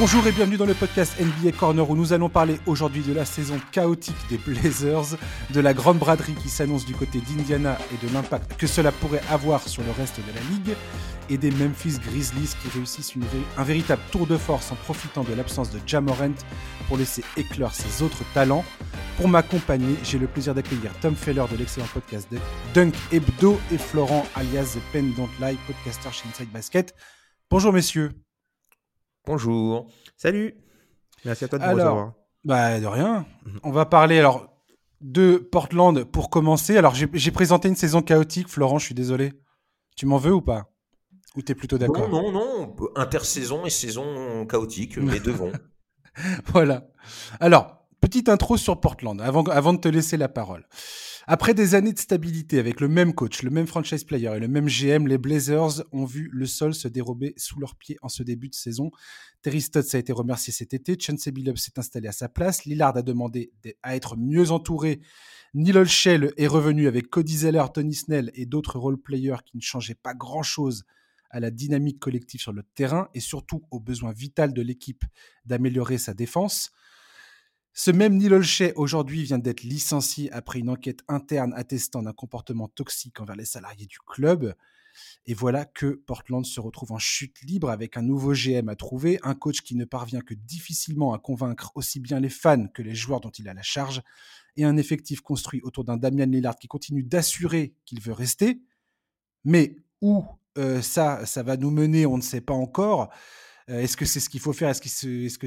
Bonjour et bienvenue dans le podcast NBA Corner où nous allons parler aujourd'hui de la saison chaotique des Blazers, de la grande braderie qui s'annonce du côté d'Indiana et de l'impact que cela pourrait avoir sur le reste de la ligue, et des Memphis Grizzlies qui réussissent un véritable tour de force en profitant de l'absence de Jamorant pour laisser éclore ses autres talents. Pour m'accompagner, j'ai le plaisir d'accueillir Tom Feller de l'excellent podcast Dunk Hebdo et Florent alias The Pen Don't Lie, podcaster chez Inside Basket. Bonjour messieurs. Bonjour. Salut. Merci à toi de me recevoir. Bah, de rien. Mhm. On va parler alors de Portland pour commencer. Alors, j'ai présenté une saison chaotique. Florent, je suis désolé. Tu m'en veux ou pas? Ou tu es plutôt d'accord? Non, non, non. Intersaison et saison chaotique, les deux vont. voilà. Alors, petite intro sur Portland avant, avant de te laisser la parole. Après des années de stabilité avec le même coach, le même franchise player et le même GM, les Blazers ont vu le sol se dérober sous leurs pieds en ce début de saison. Terry Stotts a été remercié cet été, Chauncey Billups s'est installé à sa place, Lillard a demandé à être mieux entouré, Neil Olshell est revenu avec Cody Zeller, Tony Snell et d'autres role-players qui ne changeaient pas grand-chose à la dynamique collective sur le terrain et surtout au besoin vital de l'équipe d'améliorer sa défense. Ce même Neil Olshey, aujourd'hui, vient d'être licencié après une enquête interne attestant d'un comportement toxique envers les salariés du club. Et voilà que Portland se retrouve en chute libre avec un nouveau GM à trouver, un coach qui ne parvient que difficilement à convaincre aussi bien les fans que les joueurs dont il a la charge, et un effectif construit autour d'un Damian Lillard qui continue d'assurer qu'il veut rester. Mais où euh, ça, ça va nous mener, on ne sait pas encore. Euh, est-ce que c'est ce qu'il faut faire? Est-ce que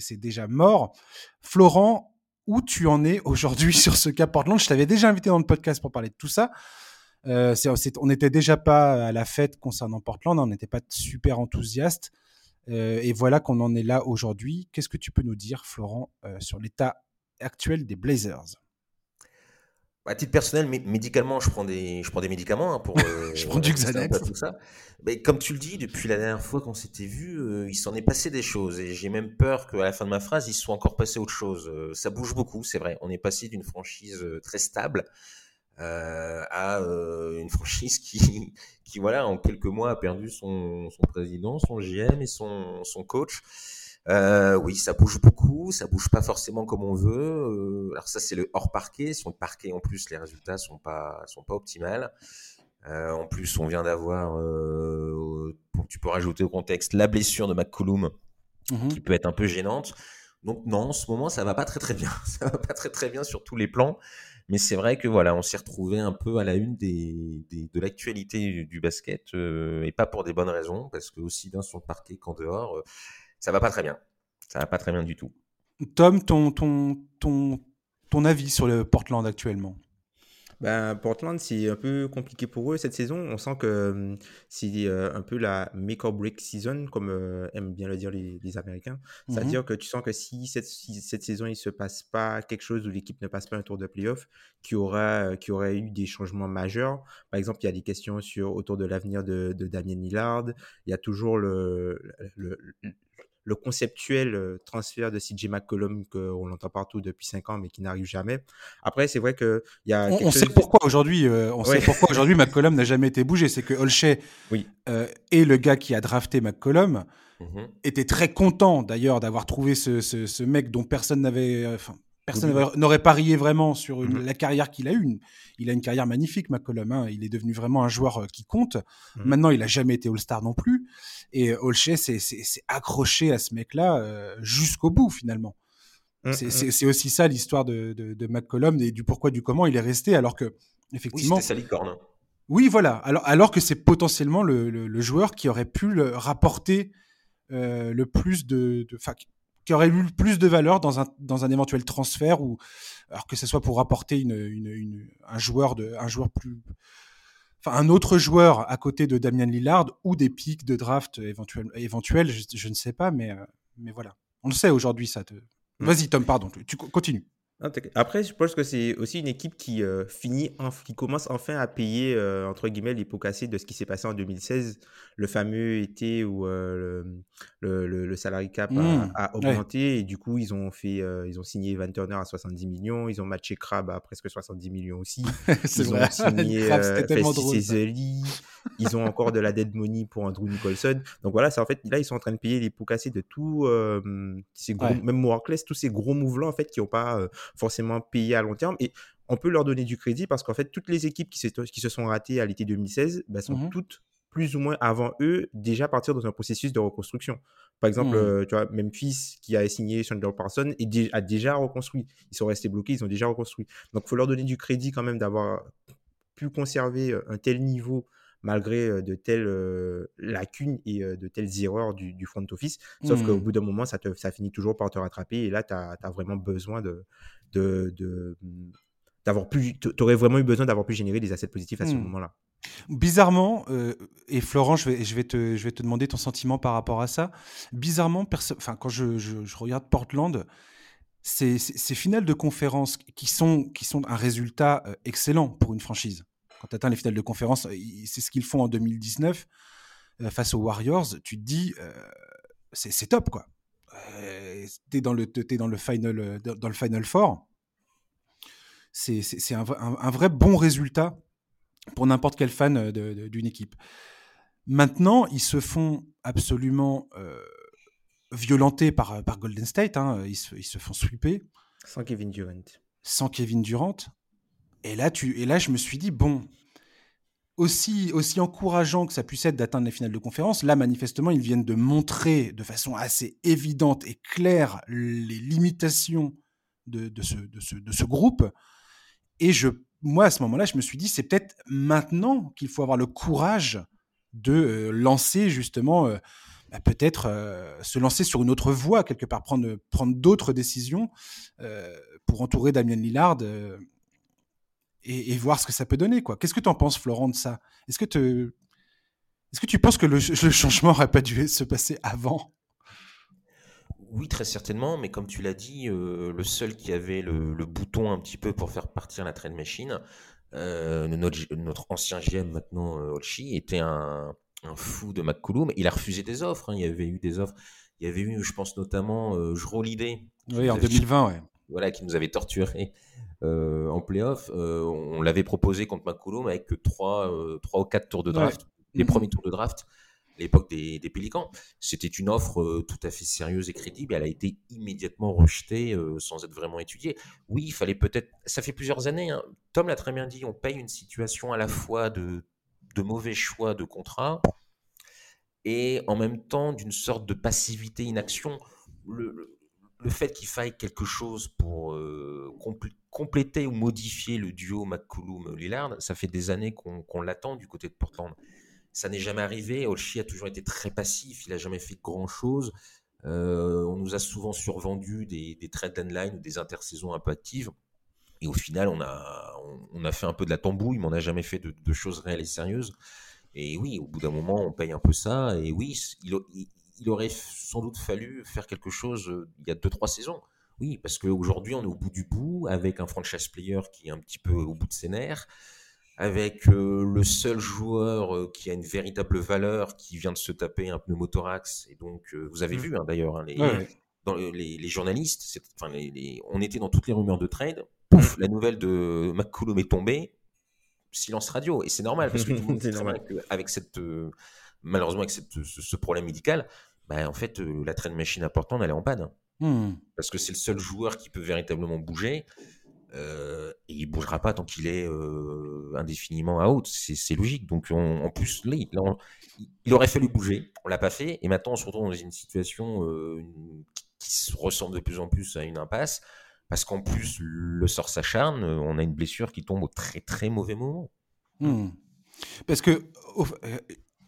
c'est déjà mort? Florent, où tu en es aujourd'hui sur ce cas Portland? Je t'avais déjà invité dans le podcast pour parler de tout ça. Euh, on n'était déjà pas à la fête concernant Portland, on n'était pas super enthousiaste. Euh, et voilà qu'on en est là aujourd'hui. Qu'est-ce que tu peux nous dire, Florent, sur l'état actuel des Blazers? À titre personnel, médicalement, je prends des, je prends des médicaments hein, pour. Euh, je prends du Xanax. Tout ça. Mais comme tu le dis, depuis la dernière fois qu'on s'était vu, euh, il s'en est passé des choses. Et j'ai même peur qu'à la fin de ma phrase, il soit encore passé autre chose. Euh, ça bouge beaucoup, c'est vrai. On est passé d'une franchise très stable à une franchise qui, qui, voilà, en quelques mois, a perdu son, son président, son GM et son, son coach. Euh, oui, ça bouge beaucoup, ça bouge pas forcément comme on veut. Euh, alors ça, c'est le hors parquet. Sur le parquet, en plus, les résultats sont pas sont pas optimales. Euh, en plus, on vient d'avoir, tu peux rajouter au contexte la blessure de McCollum, mmh qui peut être un peu gênante. Donc non, en ce moment, ça va pas très très bien. Ça va pas très très bien sur tous les plans. Mais c'est vrai que voilà, on s'est retrouvé un peu à la une des, de l'actualité du, basket et pas pour des bonnes raisons, parce que aussi bien sur le parquet qu'en dehors ça va pas très bien. Ça va pas très bien du tout. Tom, ton, ton, ton, ton avis sur le Portland actuellement? Ben, Portland, c'est un peu compliqué pour eux cette saison. On sent que hum, c'est euh, un peu la make or break season, comme euh, aiment bien le dire les, Américains. C'est-à-dire mhm. que tu sens que si cette, cette saison il se passe pas quelque chose où l'équipe ne passe pas un tour de playoff, qui aura, qui aurait eu des changements majeurs. Par exemple, il y a des questions sur autour de l'avenir de, de Damien Lillard. Il y a toujours le, le le conceptuel euh, transfert de CJ McCollum qu'on l'entend partout depuis 5 ans mais qui n'arrive jamais. Après, c'est vrai qu'il y a. On, sait pourquoi aujourd'hui, euh, on sait pourquoi aujourd'hui McCollum n'a jamais été bougé. C'est que Olshay oui. Euh, et le gars qui a drafté McCollum mmh était très content d'ailleurs d'avoir trouvé ce, mec dont personne n'avait. Personne n'aurait parié vraiment sur mmh la carrière qu'il a eue. Il a une carrière magnifique, McCollum. Hein. Il est devenu vraiment un joueur qui compte. Mmh Maintenant, il n'a jamais été All-Star non plus. Et Olshay s'est accroché à ce mec-là euh, jusqu'au bout, finalement. Mmh, mmh. c'est aussi ça l'histoire de, de, McCollum et du pourquoi, du comment il est resté, alors que, effectivement. Oui, c'était sa licorne. Hein. Oui, voilà. Alors, alors que c'est potentiellement le, le, joueur qui aurait pu le rapporter euh, le plus de. de qui aurait eu plus de valeur dans un, dans un éventuel transfert, ou alors que ce soit pour une, une, un, joueur de, un joueur plus enfin un autre joueur à côté de Damien Lillard ou des pics de draft éventuels, éventuels je, ne sais pas, mais, euh, mais voilà. On le sait aujourd'hui, ça. Te... Mm. Vas-y, Tom, pardon, tu continues. Après, je pense que c'est aussi une équipe qui euh, finit, qui commence enfin à payer euh, entre guillemets les pots cassés de ce qui s'est passé en 2016, le fameux été où euh, le, le, le, salary cap a, mmh. augmenté et du coup ils ont fait, ils ont signé Van Turner à 70 millions, ils ont matché Crab à presque 70 millions aussi, ils vrai. ont signé Festy ils ont encore de la dead money pour Andrew Nicholson. Donc voilà, c'est en fait là ils sont en train de payer les pots cassés de tout ces gros, même Workless, tous ces gros mouvements en fait qui n'ont pas forcément payé à long terme. Et on peut leur donner du crédit parce qu'en fait, toutes les équipes qui, qui se sont ratées à l'été 2016 bah, sont mmh toutes plus ou moins avant eux déjà partir dans un processus de reconstruction. Par exemple, mmh. euh, tu vois, Memphis qui a signé Chandler Parson et a déjà reconstruit. Ils sont restés bloqués, ils ont déjà reconstruit. Donc, il faut leur donner du crédit quand même d'avoir pu conserver euh, un tel niveau malgré de telles lacunes et de telles erreurs du, front office. Sauf qu'au mmh. bout d'un moment, ça, te, ça finit toujours par te rattraper et là, tu as, vraiment besoin de, de, d'avoir plus, vraiment eu besoin d'avoir pu générer des assets positifs à ce hmm. moment-là. Bizarrement, euh, et Florent, je vais, je, vais te, je vais te demander ton sentiment par rapport à ça. Bizarrement, enfin, quand je, je, regarde Portland, ces, ces, finales de conférence qui sont, qui sont un résultat excellent pour une franchise. Quand tu atteins les finales de conférence, euh, c'est ce qu'ils font en 2019 face aux Warriors, tu te dis, c'est top, quoi. tu es dans le, es dans le final, dans le final four c'est un, un, vrai bon résultat pour n'importe quel fan euh, d'une équipe. Maintenant, ils se font absolument euh, violenter par, par Golden State. Hein. Ils, se, ils, se, font sweeper. Sans Kevin Durant. Sans Kevin Durant. Et là, tu, et là, je me suis dit, bon, aussi, aussi encourageant que ça puisse être d'atteindre les finales de conférence, là, manifestement, ils viennent de montrer de façon assez évidente et claire les limitations de, ce, de, ce, de ce groupe. Et je, moi, à ce moment-là, je me suis dit, c'est peut-être maintenant qu'il faut avoir le courage de euh, lancer justement, euh, bah, peut-être euh, se lancer sur une autre voie, quelque part, prendre, prendre d'autres décisions pour entourer Damien Lillard et, voir ce que ça peut donner. quoi. Qu'est-ce que tu en penses, Florent, de ça? Est-ce que, est-ce que tu penses que le, le changement n'aurait pas dû se passer avant? Oui, très certainement, mais comme tu l'as dit, euh, le seul qui avait le, bouton un petit peu pour faire partir la train machine, euh, notre, ancien GM maintenant, euh, était un, fou de McCollum. Il a refusé des offres. Hein. Il y avait eu des offres. Il y avait eu, je pense notamment, euh, Jrolidé. Oui, en 2020, ouais. Voilà, qui nous avait torturé en playoff. on l'avait proposé contre McCollum avec que 3, ou 4 tours de draft, les mm-hmm. premiers tours de draft l'époque des, des, Pélicans. C'était une offre euh, tout à fait sérieuse et crédible. Elle a été immédiatement rejetée euh, sans être vraiment étudiée. Oui, il fallait peut-être. Ça fait plusieurs années. Hein. Tom l'a très bien dit. On paye une situation à la fois de, de mauvais choix de contrat et en même temps d'une sorte de passivité, inaction. Le, le, fait qu'il faille quelque chose pour euh, compléter ou modifier le duo McCollum-Lillard, ça fait des années qu'on l'attend du côté de Portland. Ça n'est jamais arrivé. Olchi a toujours été très passif. Il n'a jamais fait grand-chose. Euh, on nous a souvent survendu des, des trade deadline ou des intersaisons un peu actives. Et au final, on a, fait un peu de la tambouille, mais on n'a jamais fait de, choses réelles et sérieuses. Et oui, au bout d'un moment, on paye un peu ça. Et oui, il, aurait sans doute fallu faire quelque chose euh, il y a 2-3 saisons. Oui, parce qu'aujourd'hui, on est au bout du bout avec un franchise player qui est un petit peu au bout de ses nerfs avec euh, le seul joueur euh, qui a une véritable valeur, qui vient de se taper un pneumothorax. Et donc, vous avez mmh. vu hein, d'ailleurs, hein, les, dans les, journalistes, enfin, on était dans toutes les rumeurs de trade. Pouf, la nouvelle de McCollum est tombée. Silence radio. Et c'est normal, parce que tout le monde normal. avec cette, malheureusement, avec cette, ce, problème médical, bah, en fait, la trade machine importante, elle est en panne. Mmh. Parce que c'est le seul joueur qui peut véritablement bouger. Euh, et il bougera pas tant qu'il est euh, indéfiniment à haute. C'est logique. Donc en plus, là, il, aurait fallu bouger. On l'a pas fait. Et maintenant, on se retrouve dans une situation euh, qui ressemble de plus en plus à une impasse. Parce qu'en plus, le sort s'acharne. On a une blessure qui tombe au très très mauvais moment. Hmm. Parce que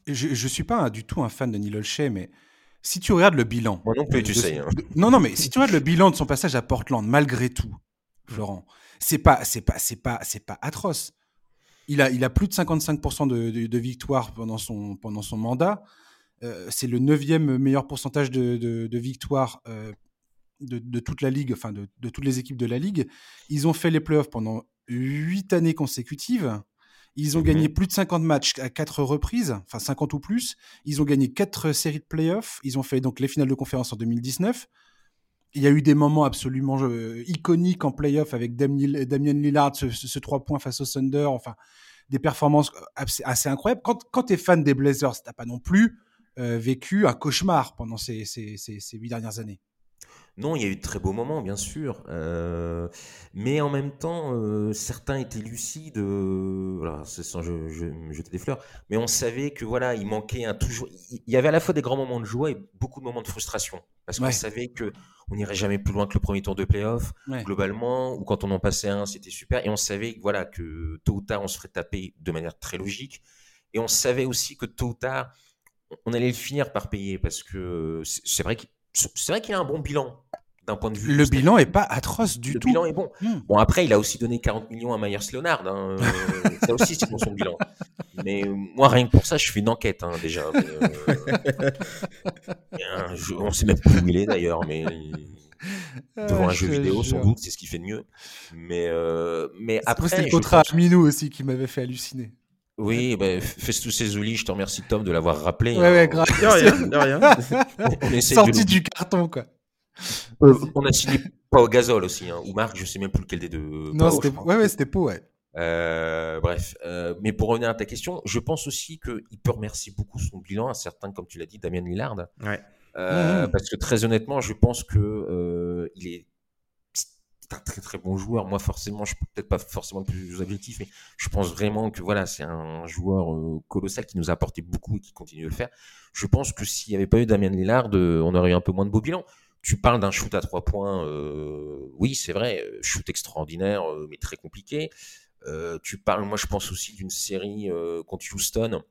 je ne suis pas du tout un fan de Neil Olshey, mais si tu regardes le bilan. Moi non plus, tu sais. Hein. non, non, mais si tu regardes le bilan de son passage à Portland, malgré tout, Florent. C'est pas, c'est pas, c'est pas, c'est pas atroce. Il a, il a plus de 55% de, de, victoires pendant son, pendant son mandat. Euh, c'est le neuvième meilleur pourcentage de, de victoires euh, de, toute la ligue, enfin de, toutes les équipes de la ligue. Ils ont fait les playoffs pendant huit années consécutives. Ils ont gagné mhm. plus de 50 matchs à quatre reprises, enfin 50 ou plus. Ils ont gagné quatre séries de playoffs. Ils ont fait donc les finales de conférence en 2019. Il y a eu des moments absolument euh, iconiques en playoff avec Damien Lillard, ce, 3 points face au Thunder, enfin des performances assez, incroyables. Quand, quand tu es fan des Blazers, tu n'as pas non plus euh, vécu un cauchemar pendant ces, ces, ces huit dernières années. Non, il y a eu de très beaux moments, bien sûr. Euh, mais en même temps, euh, certains étaient lucides. Euh, voilà, c'est sans je, me jeter des fleurs. Mais on savait que voilà, il manquait un toujours. Il y avait à la fois des grands moments de joie et beaucoup de moments de frustration. Parce qu'on savait que on n'irait jamais plus loin que le premier tour de playoff, globalement, ou quand on en passait un, c'était super. Et on savait voilà, que tôt ou tard, on se ferait taper de manière très logique. Et on savait aussi que tôt ou tard, on allait finir par payer. Parce que c'est vrai qu'il c'est vrai qu'il a un bon bilan d'un point de vue. Le bilan est pas atroce du tout. Le bilan est bon. Hmm. Bon, après, il a aussi donné 40 millions à Myers Leonard. Hein. ça aussi, c'est pour son bilan. Mais euh, moi, rien que pour ça, je fais une enquête hein, déjà. Euh, on ne sait même plus où il est d'ailleurs, mais ah, devant un jeu vidéo, sans doute, c'est ce qui fait de mieux. Mais, euh, mais après. C'était le contrat Minou aussi qui m'avait fait halluciner. Oui, bah, Festus Ezuli, je te remercie Tom de l'avoir rappelé. Ouais, ouais, hein. grave. De rien, de rien. Sorti du carton, quoi. Euh, on a signé Pau Gasol aussi, hein, ou Marc, je sais même plus lequel des deux. Non, c'était ouais, ouais, c'était Pau, ouais. Euh, bref, euh, mais pour revenir à ta question, je pense aussi qu'il peut remercier beaucoup son bilan, à certains, comme tu l'as dit, Damien Lillard. Ouais. Euh, mmh. Parce que très honnêtement, je pense que euh, il est un très très bon joueur. Moi, forcément, je peux peut-être pas forcément le plus objectif, mais je pense vraiment que voilà, c'est un joueur euh, colossal qui nous a apporté beaucoup et qui continue de le faire. Je pense que s'il n'y avait pas eu Damien Lillard, euh, on aurait eu un peu moins de beau bilan. Tu parles d'un shoot à trois points, euh, oui, c'est vrai, shoot extraordinaire, mais très compliqué. tu parles, moi, je pense aussi d'une série contre Houston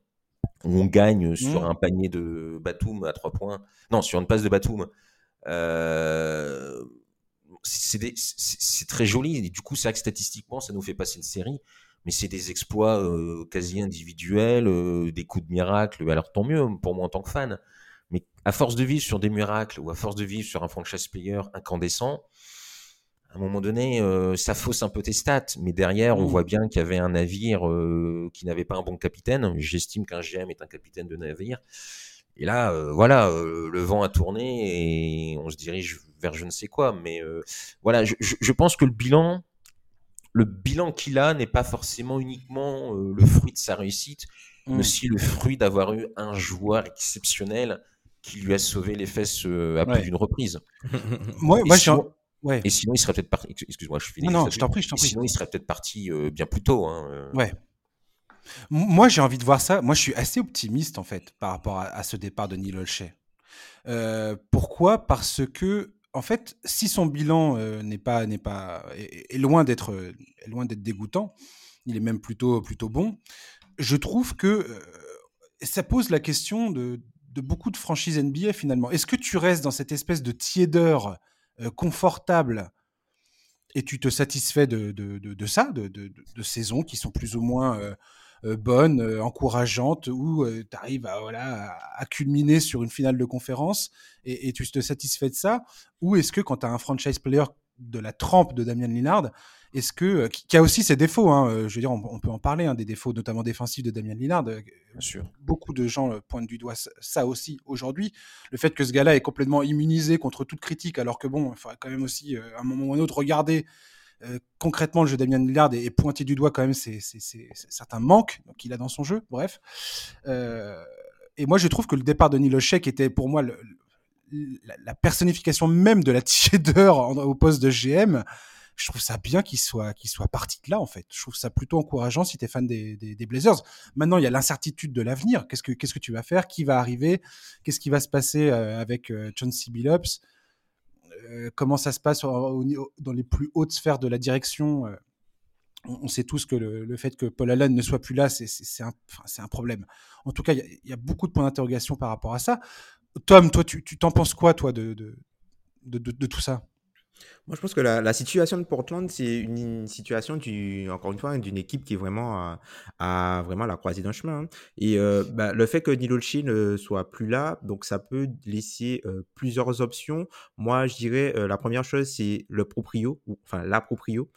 où on gagne sur mmh. un panier de Batum à trois points, non, sur une passe de Batum. Euh, c'est très joli. Et du coup, c'est vrai que statistiquement, ça nous fait passer une série. Mais c'est des exploits euh, quasi individuels, euh, des coups de miracle. Alors tant mieux pour moi en tant que fan. Mais à force de vivre sur des miracles ou à force de vivre sur un franchise player incandescent, à un moment donné, euh, ça fausse un peu tes stats. Mais derrière, on mmh. voit bien qu'il y avait un navire qui n'avait pas un bon capitaine. J'estime qu'un GM est un capitaine de navire. Et là, voilà, le vent a tourné et on se dirige vers je ne sais quoi. Mais euh, voilà, je, pense que le bilan, le bilan qu'il a n'est pas forcément uniquement euh, le fruit de sa réussite, mais hmm. aussi le fruit d'avoir eu un joueur exceptionnel qui lui a sauvé les fesses euh, à plus d'une reprise. moi, moi sinon, ouais. Et sinon, il serait peut-être parti. Excuse-moi, je finis. Non, non je t'en prie, je t'en prie. Sinon, il serait peut-être parti bien plus tôt. Hein, ouais. Moi, j'ai envie de voir ça. Moi, je suis assez optimiste, en fait, par rapport à, ce départ de Neil Olshay. pourquoi? Parce que en fait, si son bilan euh, n'est pas n'est pas est, loin d'être loin d'être dégoûtant, il est même plutôt plutôt bon. Je trouve que euh, ça pose la question de, beaucoup de franchises NBA finalement. Est-ce que tu restes dans cette espèce de tiédeur euh, confortable et tu te satisfais de, de ça, de, saisons qui sont plus ou moins euh, bonne, euh, encourageante, où euh, tu arrives à, voilà, à, culminer sur une finale de conférence et, tu te satisfais de ça? Ou est-ce que quand tu as un franchise player de la trempe de Damien Lillard, est-ce que qui a aussi ses défauts, hein, je veux dire, on, peut en parler, hein, des défauts notamment défensifs de Damien Lillard. Bien sûr. Beaucoup de gens pointent du doigt ça aussi aujourd'hui. Le fait que ce gars-là est complètement immunisé contre toute critique, alors que bon, il faudrait quand même aussi à un moment ou un autre regarder euh, concrètement, le jeu d'Amian Lillard est, pointé du doigt quand même c'est certains manques qu'il a dans son jeu. Bref. Euh, et moi, je trouve que le départ de qui était pour moi la, personnification même de la tiédeur au poste de GM, je trouve ça bien qu'il soit, qu'il soit parti de là, en fait. Je trouve ça plutôt encourageant si tu es fan des, des, Blazers. Maintenant, il y a l'incertitude de l'avenir. Qu'est-ce que, qu'est-ce que tu vas faire? Qui va arriver? Qu'est-ce qui va se passer euh, avec John C. Billups? euh, comment ça se passe dans les plus hautes sphères de la direction. Euh, on, sait tous que le, fait que Paul Allen ne soit plus là, c'est un, problème. En tout cas, il y, a beaucoup de points d'interrogation par rapport à ça. Tom, toi, tu t'en penses quoi, toi, de, tout ça? Moi, je pense que la, situation de Portland, c'est une, situation, du, encore une fois, d'une équipe qui est vraiment à, vraiment la croisée d'un chemin. Hein. Et euh, bah, le fait que Nilolchi ne soit plus là, donc ça peut laisser euh, plusieurs options. Moi, je dirais, euh, la première chose, c'est le proprio, enfin la proprio.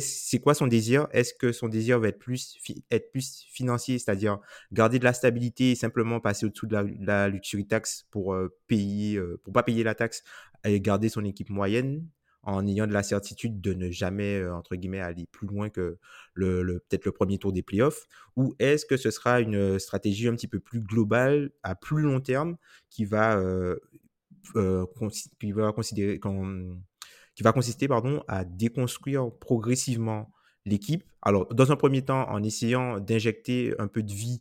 C'est quoi son désir? Est-ce que son désir va être plus, être plus financier, c'est-à-dire garder de la stabilité et simplement passer au-dessous de la, la luxury tax pour payer, pour pas payer la taxe et garder son équipe moyenne? En ayant de la certitude de ne jamais, euh, entre guillemets, aller plus loin que le, peut-être le premier tour des playoffs? Ou est-ce que ce sera une stratégie un petit peu plus globale, à plus long terme, qui va, euh, euh, qui va, considérer, qui va consister pardon, à déconstruire progressivement l'équipe? Alors, dans un premier temps, en essayant d'injecter un peu de vie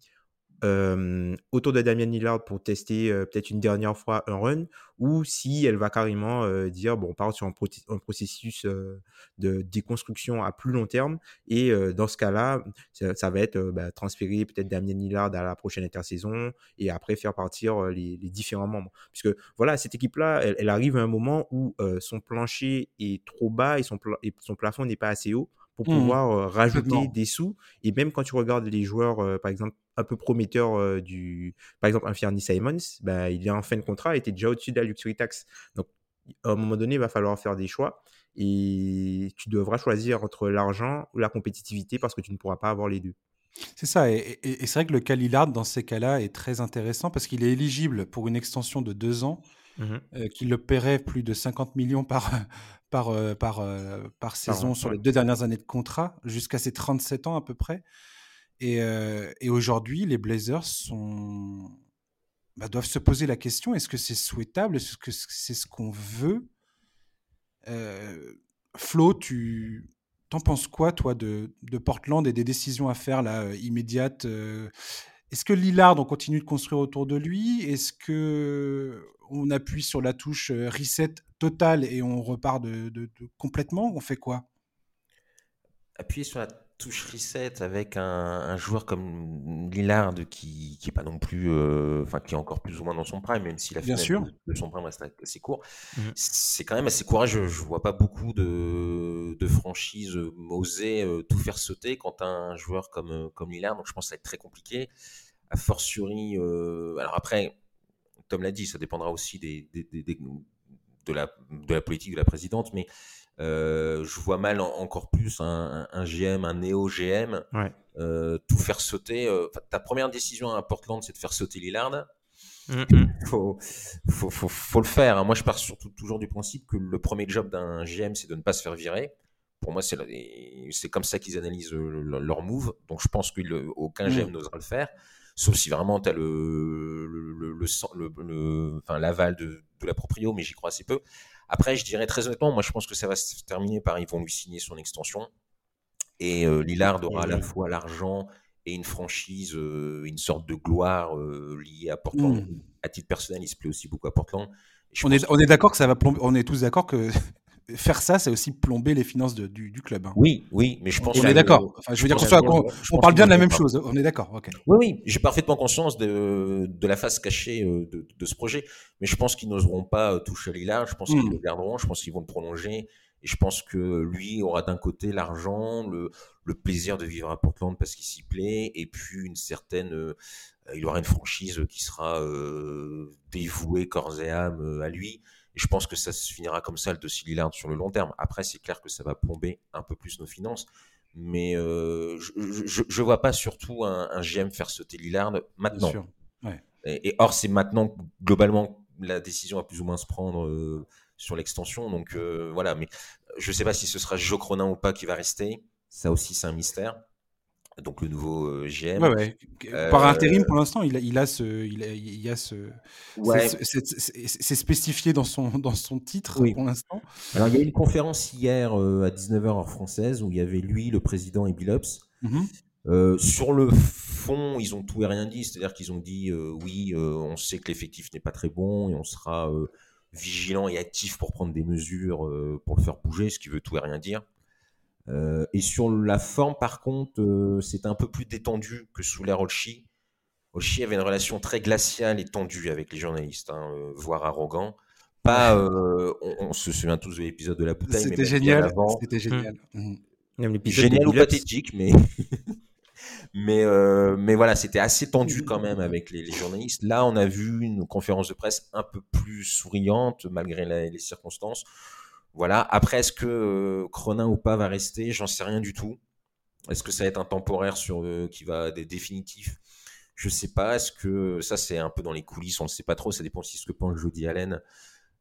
autour de Damien Lillard pour tester peut-être une dernière fois un run, ou si elle va carrément dire bon, on part sur un, processus de déconstruction à plus long terme, et dans ce cas-là, ça, va être bah, transférer peut-être Damien Lillard à la prochaine intersaison, et après faire partir les, différents membres. Puisque voilà, cette équipe-là, elle, arrive à un moment où son plancher est trop bas et son plafond n'est pas assez haut pour mmh. pouvoir rajouter des sous. Et même quand tu regardes les joueurs, par exemple, un peu prometteur du. Par exemple, un Simons, bah, il est en fin de contrat, il était déjà au-dessus de la luxury tax. Donc, à un moment donné, il va falloir faire des choix. Et tu devras choisir entre l'argent ou la compétitivité parce que tu ne pourras pas avoir les deux. C'est ça, et, c'est vrai que le cas Lillard, dans ces cas-là, est très intéressant parce qu'il est éligible pour une extension de deux ans, mmh qui le paierait plus de 50 millions par, par, par, par saison sur les deux dernières années de contrat, jusqu'à ses 37 ans à peu près. Et, aujourd'hui, les Blazers sont, bah, doivent se poser la question est-ce que c'est souhaitable? Est-ce que c'est ce qu'on veut? Flo, tu t'en penses quoi, toi, de, de, Portland et des décisions à faire là, immédiates Est-ce que Lillard, on continue de construire autour de lui? Est-ce que on appuie sur la touche reset total et on repart de, de complètement On fait quoi? Appuyer sur la touche reset avec un, joueur comme Lillard qui qui est pas non plus euh, enfin qui est encore plus ou moins dans son prime même si la Bien sûr. De, son prime reste assez court. Mmh. c'est quand même assez courageux. Je vois pas beaucoup de, de franchises oser euh, tout faire sauter quand un joueur comme euh, comme Lillard. Donc je pense que ça va être très compliqué. A fortiori alors après Tom l'a dit ça dépendra aussi des, de la de la politique de la présidente mais euh, je vois mal encore plus un, GM, un néo-GM, euh, tout faire sauter. Euh, ta première décision à Portland, c'est de faire sauter Lillard. Il mm-hmm. faut, faut, faut, le faire. Hein. Moi, je pars surtout toujours du principe que le premier job d'un GM, c'est de ne pas se faire virer. Pour moi, c'est comme ça qu'ils analysent leur move. Donc, je pense qu'aucun GM mm. n'osera le faire. Sauf si vraiment tu as le, le, le, enfin, l'aval de, de la proprio, mais j'y crois assez peu. Après, je dirais très honnêtement, moi je pense que ça va se terminer par ils vont lui signer son extension. Et euh, Lillard aura à la fois l'argent et une franchise, euh, une sorte de gloire euh, liée à Portland. Hmm. À titre personnel, il se plaît aussi beaucoup à Portland. On est, on est, d'accord que ça va on est tous d'accord que faire ça, c'est aussi plomber les finances du, club. Hein. Oui, oui, mais je pense. On est d'accord. Enfin, je veux dire qu'on on parle bien de la même chose. On est d'accord. Oui, oui, j'ai parfaitement conscience de, de, la face cachée euh, de, de, ce projet, mais je pense qu'ils n'oseront pas euh, toucher Lillard. Je pense qu'ils hmm. le garderont. Je pense qu'ils vont le prolonger. Et je pense que lui aura d'un côté l'argent, le, le, plaisir de vivre à Portland parce qu'il s'y plaît, et puis une certaine, euh, il aura une franchise qui sera dévouée corps et âme à lui. Et je pense que ça se finira comme ça, le dossier Lillard, sur le long terme. Après, c'est clair que ça va plomber un peu plus nos finances. Mais euh, je ne vois pas surtout un, un, GM faire sauter Lillard maintenant. Sûr. Et, or, c'est maintenant, globalement, la décision va plus ou moins se prendre euh, sur l'extension. Donc euh, voilà, mais je ne sais pas si ce sera Joe Cronin ou pas qui va rester. Ça aussi, c'est un mystère donc le nouveau euh, GM. Par intérim, euh, pour l'instant, il a, il a ce, il a, il a ce, c'est spécifié dans son dans son titre pour l'instant. Alors il y a eu une conférence hier euh, à 19h heure française où il y avait lui, le président et Bill mmh sur le fond, ils ont tout et rien dit, c'est-à-dire qu'ils ont dit oui, on sait que l'effectif n'est pas très bon et on sera vigilant et actif pour prendre des mesures pour le faire bouger, ce qui veut tout et rien dire. Euh, et sur la forme, par contre, euh, c'est un peu plus détendu que sous l'ère Olchi. Olchi avait une relation très glaciale et tendue avec les journalistes, hein, euh, voire arrogant. Pas, on, se souvient tous de l'épisode de la bouteille. C'était génial. C'était génial. Mmh. Génial ou pathétique, mais mais mais voilà, c'était assez tendu quand même avec les, journalistes. Là, on a vu une conférence de presse un peu plus souriante malgré les circonstances. Voilà. Après, est-ce que Cronin ou pas va rester? J'en sais rien du tout. Est-ce que ça va être un temporaire sur qui va être définitif Je sais pas. Est-ce que ça c'est un peu dans les coulisses? On ne sait pas trop. Ça dépend aussi de ce que pense Jody Allen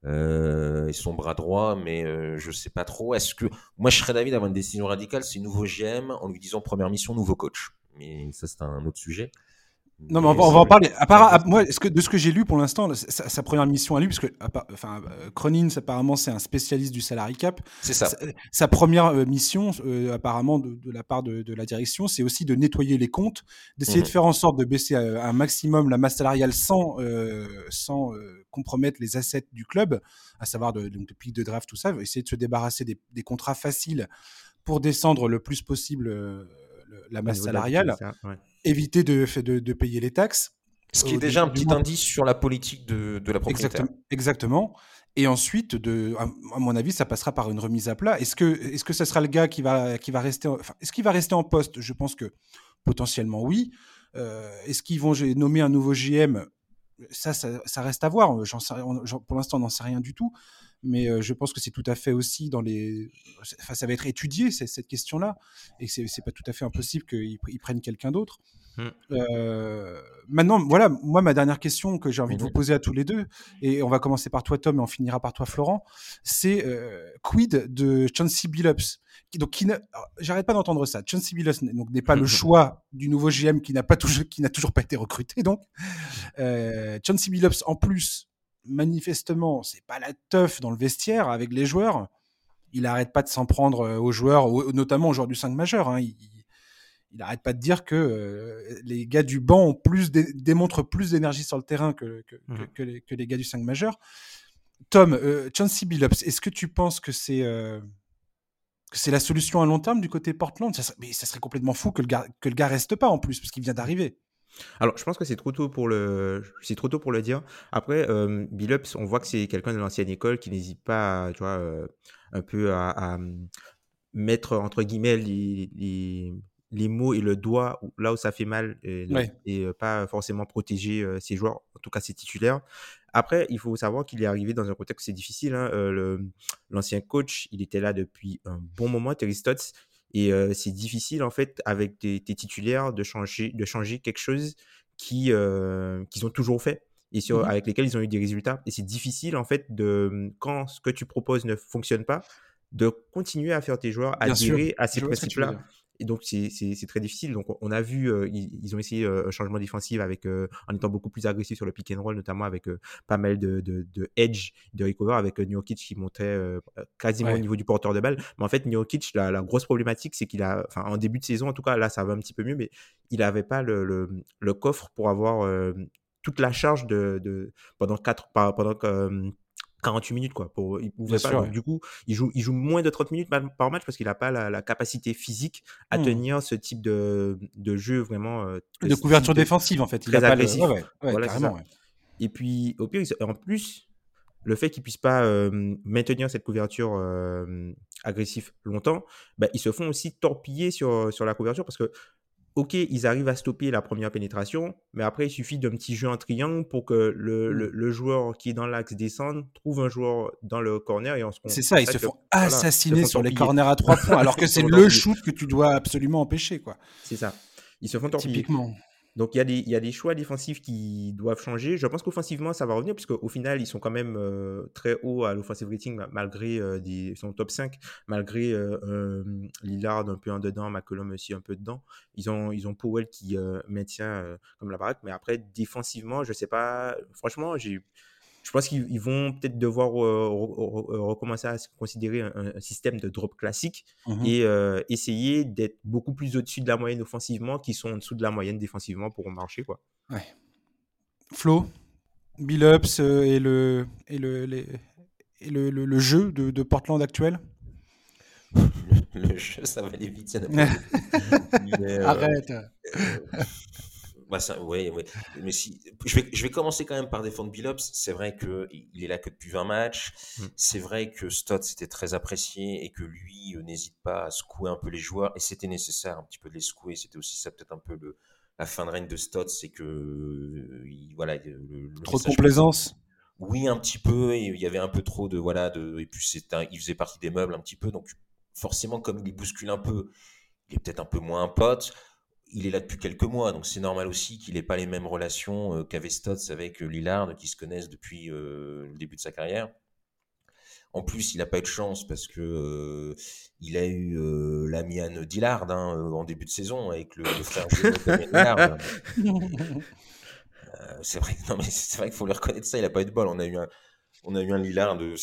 euh, et son bras droit, mais euh, je sais pas trop. Est-ce que moi je serais d'avis d'avoir une décision radicale, c'est nouveau GM en lui disant première mission, nouveau coach. Mais ça c'est un autre sujet. Non, mais on va, en parler. À moi, ce que, de ce que j'ai lu pour l'instant, sa, première mission à lui, parce que enfin, Cronins, apparemment, c'est un spécialiste du salary cap. C'est ça. Sa, première euh, mission, euh, apparemment, de, la part de, la direction, c'est aussi de nettoyer les comptes, d'essayer de mhm. faire en sorte de baisser euh, un maximum la masse salariale sans, sans compromettre les assets du club, à savoir de, donc, de pics de draft, tout ça, essayer de se débarrasser des, contrats faciles pour descendre le plus possible la masse salariale éviter de, de, de payer les taxes. Ce qui est déjà un petit indice sur la politique de, de la propriétaire. Exactement. Et ensuite, de, à, mon avis, ça passera par une remise à plat. Est-ce que, est-ce que ça sera le gars qui va, qui va rester, enfin, est-ce qu'il va rester en poste? Je pense que potentiellement oui. Euh, est-ce qu'ils vont nommer un nouveau GM ça, ça, reste à voir. pour l'instant, on n'en sait rien du tout mais euh, je pense que c'est tout à fait aussi dans les. Enfin, ça va être étudié, cette question-là, et c'est, pas tout à fait impossible qu'ils prennent quelqu'un d'autre. Mmh. Euh, maintenant, voilà, moi, ma dernière question que j'ai envie de vous poser à tous les deux, et on va commencer par toi, Tom, et on finira par toi, Florent, c'est euh, quid de Chauncey Billups donc, j'arrête pas d'entendre ça. Chauncey Billups donc, n'est pas le choix du nouveau GM qui n'a pas toujours, qui n'a toujours pas été recruté. Donc, euh, Billups, en plus, manifestement, c'est pas la teuf dans le vestiaire avec les joueurs. Il arrête pas de s'en prendre euh, aux joueurs, notamment aux joueurs du 5 majeur. Hein. Il, il, arrête pas de dire que euh, les gars du banc ont plus démontrent plus d'énergie sur le terrain que, que, mmh. que, les, gars du 5 majeur. Tom, euh, Chauncey Billups, est-ce que tu penses que c'est euh, c'est la solution à long terme du côté Portland? Ça Mais ça serait complètement fou que le gars, que le gars reste pas en plus, parce qu'il vient d'arriver. Alors, je pense que c'est trop tôt pour le, c'est trop tôt pour le dire. Après, euh, Billups, on voit que c'est quelqu'un de l'ancienne école qui n'hésite pas, tu vois, euh, un peu à, mettre entre guillemets les, les, mots et le doigt là où ça fait mal et, euh, pas forcément protéger ses joueurs, en tout cas ses titulaires. Après, il faut savoir qu'il est arrivé dans un contexte c'est difficile. Hein. L'ancien coach, il était là depuis un bon moment, Terry Stotts. Et c'est difficile, en fait, avec tes, titulaires, de changer, de changer quelque chose qui, qu'ils ont toujours fait et sur, mmh avec lesquels ils ont eu des résultats. Et c'est difficile, en fait, de, quand ce que tu proposes ne fonctionne pas, de continuer à faire tes joueurs adhérer à ces principes-là. Et donc, c'est très difficile. Donc, on a vu, euh, ils, ont essayé euh, un changement défensif avec, euh, en étant beaucoup plus agressif sur le pick and roll, notamment avec pas mal de, de, de, edge, de recover, avec Njokic qui montait quasiment au niveau du porteur de balle. Mais en fait, Njokic, la, la grosse problématique, c'est qu'il a, enfin, en début de saison, en tout cas, là, ça va un petit peu mieux, mais il n'avait pas le, le, le, coffre pour avoir toute la charge de, de pendant quatre, pendant 48 minutes quoi pour il pouvait pas. du coup il joue il joue moins de 30 minutes par match parce qu'il n'a pas la, capacité physique à mmh. tenir ce type de, de jeu vraiment euh, de couverture défensive en fait. Il très agressif. Et puis au pire en plus le fait qu'il puisse pas euh, maintenir cette couverture euh, agressive longtemps bah, ils se font aussi torpiller sur sur la couverture parce que ok, ils arrivent à stopper la première pénétration, mais après, il suffit d'un petit jeu en triangle pour que le, mmh. joueur qui est dans l'axe descende, trouve un joueur dans le corner et on se C'est ça, ils se font assassiner sur les corners à trois points, alors que c'est le shoot que tu dois absolument empêcher, quoi. C'est ça. Ils se font torpiller. Typiquement. Donc il y, a des, y a des choix défensifs qui doivent changer. Je pense qu'offensivement, ça va revenir, puisque au final, ils sont quand même euh, très hauts à l'offensive rating, malgré euh, des, ils sont top 5, malgré euh, Lillard un peu en dedans, McCollum aussi un peu dedans. Ils ont, ils ont Powell qui maintient comme la baraque, mais après, défensivement, je sais pas, franchement, j'ai je pense qu'ils vont peut-être devoir euh, euh, recommencer à considérer un, système de drop classique mmh et euh, essayer d'être beaucoup plus au-dessus de la moyenne offensivement, qui sont en dessous de la moyenne défensivement pour marcher. Quoi. Ouais. Flo, Billups et, le, et, le, et le, le, jeu de, de, Portland actuel? Le, jeu, ça va aller vite. Arrête. Bah ça, ouais, ouais. Mais si, je vais, je vais commencer quand même par défendre Billups. C'est vrai que il est là que depuis 20 matchs. Mm. C'est vrai que Stott c'était très apprécié et que lui euh, n'hésite pas à secouer un peu les joueurs. Et c'était nécessaire un petit peu de les secouer. C'était aussi ça peut-être un peu le, la fin de règne de Stott, c'est que euh, il- voilà, le, le Trop de complaisance. Oui, un petit peu. Et il y avait un peu trop de voilà de. Et puis c'est un, il faisait partie des meubles un petit peu. Donc forcément, comme il bouscule un peu, il est peut-être un peu moins un pote. Il est là depuis quelques mois, donc c'est normal aussi qu'il n'ait pas les mêmes relations euh, qu'avait Stotts avec euh, Lillard, qui se connaissent depuis euh, le début de sa carrière. En plus, il n'a pas eu de chance parce que euh, il a eu euh, l'Amian Dillard hein, en début de saison avec le, le frère d'Amian Dillard. Euh, c'est vrai, non mais c'est vrai qu'il faut lui reconnaître ça. Il a pas eu de bol. On a eu un, on a eu un Lillard de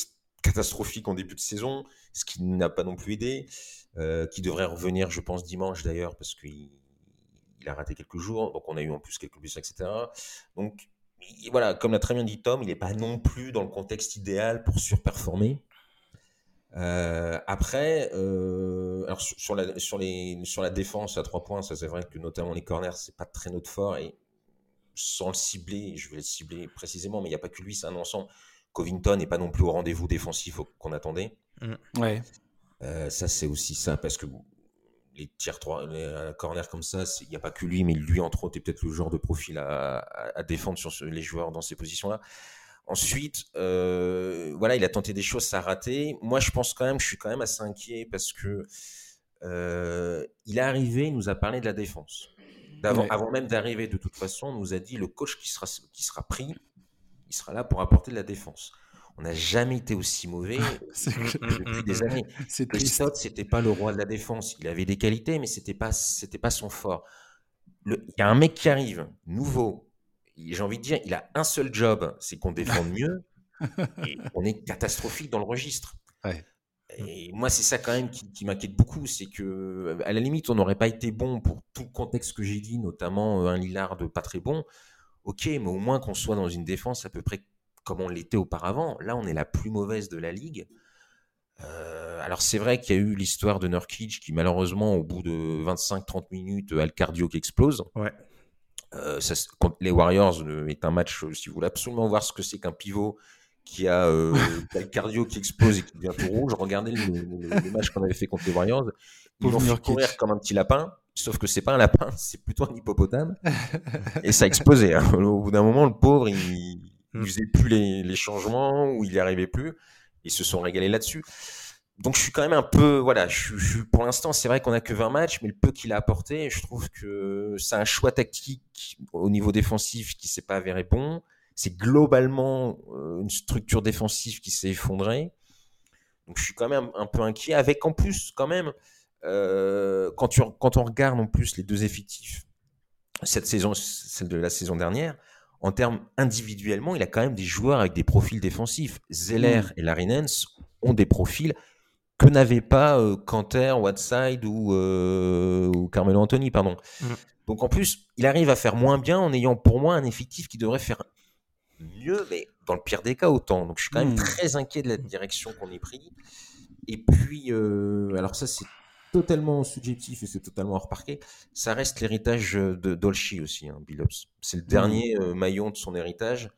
catastrophique en début de saison, ce qui n'a pas non plus aidé. qui devrait revenir, je pense, dimanche d'ailleurs, parce qu'il il a raté quelques jours. Donc on a eu en plus quelques blessures, etc. Donc il- voilà, comme l'a très bien dit Tom, il n'est pas non plus dans le contexte idéal pour surperformer. Euh, après, euh, alors sur, sur la, sur, les, sur la défense à trois points, ça c'est vrai que notamment les corners, c'est pas très notre fort et sans le cibler, je vais le cibler précisément, mais il n'y a pas que lui, c'est un ensemble. Covington n'est pas non plus au rendez-vous défensif qu'on attendait. Ouais. Euh, ça, c'est aussi ça, parce que les tiers 3, les corners comme ça, il n'y a pas que lui, mais lui, entre autres, est peut-être le genre de profil à, à- à défendre sur ce- les joueurs dans ces positions-là. Ensuite, euh, voilà, il a tenté des choses, ça a raté. Moi, je pense quand même, je suis quand même assez inquiet parce que euh, il est arrivé, il nous a parlé de la défense. Ouais. Avant même d'arriver, de toute façon, on nous a dit le coach qui sera, qui sera pris, il sera là pour apporter de la défense. On n'a jamais été aussi mauvais C'est Mm, mm, depuis des mm. années. Stott, c'était pas le roi de la défense. Il avait des qualités, mais c'était pas, c'était pas son fort. Il y a un mec qui arrive, nouveau. J'ai envie de dire, il a un seul job, c'est qu'on défende mieux. Et on est catastrophique dans le registre. Ouais. Et moi, c'est ça quand même qui, qui m'inquiète beaucoup, c'est que à la limite, on n'aurait pas été bon pour tout le contexte que j'ai dit, notamment euh, un Lillard de pas très bon. Ok, mais au moins qu'on soit dans une défense à peu près comme on l'était auparavant. Là, on est la plus mauvaise de la ligue. Euh, alors c'est vrai qu'il y a eu l'histoire de Nurkic qui malheureusement au bout de 25-30 minutes a le cardio qui explose. Ouais. Euh, ça, contre les Warriors euh, est un match, euh, si vous voulez absolument voir ce que c'est qu'un pivot qui a, euh, qui a le cardio qui explose et qui devient tout rouge, regardez le, le- le match qu'on avait fait contre les Warriors. Ils l'ont fait courir comme un petit lapin, sauf que c'est pas un lapin, c'est plutôt un hippopotame. et ça a explosé. hein. Au bout d'un moment, le pauvre, il, il Mm. faisait plus les, changements ou il n'y arrivait plus. Ils se sont régalés là-dessus. Donc je suis quand même un peu, voilà, je, je pour l'instant, c'est vrai qu'on a que 20 matchs, mais le peu qu'il a apporté, je trouve que c'est un choix tactique au niveau défensif qui s'est pas avéré bon. C'est globalement euh, une structure défensive qui s'est effondrée. Donc je suis quand même un peu inquiet, avec en plus quand même, euh, quand, tu, quand on regarde en plus les deux effectifs, cette saison, celle de la saison dernière, en termes individuellement, il a quand même des joueurs avec des profils défensifs. Zeller Mm. et Larry Nance ont des profils que n'avaient pas euh, Whiteside ou, euh, ou Carmelo Anthony, pardon. Mm. Donc en plus, il arrive à faire moins bien en ayant pour moi un effectif qui devrait faire mieux, mais dans le pire des cas autant. Donc je suis quand même Mm. très inquiet de la direction qu'on ait pris. Et puis, euh, alors ça c'est totalement subjectif et c'est totalement hors parquet. Ça reste l'héritage de Dolce aussi, hein, Billups. C'est le dernier euh, maillon de son héritage,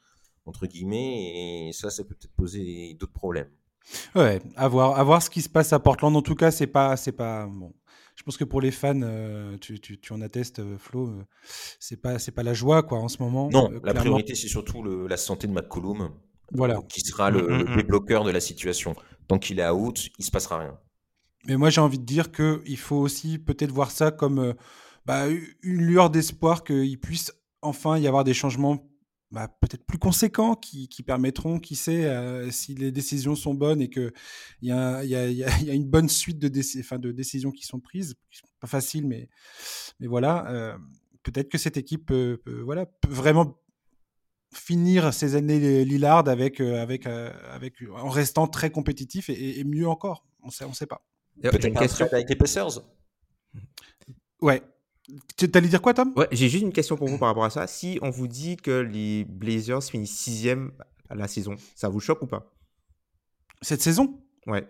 entre guillemets, et ça, ça peut peut-être poser d'autres problèmes. Ouais, à voir, à voir ce qui se passe à Portland. En tout cas, c'est pas, c'est pas bon. Je pense que pour les fans, euh, tu, tu, tu en attestes, euh, Flo, euh, c'est pas, c'est pas la joie quoi en ce moment. Non, Euh, la clairement. priorité, c'est surtout le- la santé de McCollum, Voilà. euh, qui sera le, Mm, le mm, mm. débloqueur de la situation. Tant qu'il est out, il se passera rien. Mais moi, j'ai envie de dire que il faut aussi peut-être voir ça comme euh, bah, une lueur d'espoir qu'il puisse enfin y avoir des changements bah, peut-être plus conséquents qui, permettront, qui sait, euh, si les décisions sont bonnes et qu'il y, a, y, une bonne suite de, décisions qui sont prises. qui sont Pas facile, mais, voilà. euh, peut-être que cette équipe peut, voilà, peut vraiment finir ces années Lillard avec, en restant très compétitif et, mieux encore. On on sait pas. Peut-être une un question. avec les Pacers Ouais. Tu allais dire quoi, Tom? Ouais, j'ai juste une question pour vous par rapport à ça. Si on vous dit que les Blazers finissent sixième à la saison, ça vous choque ou pas? Cette saison? Ouais.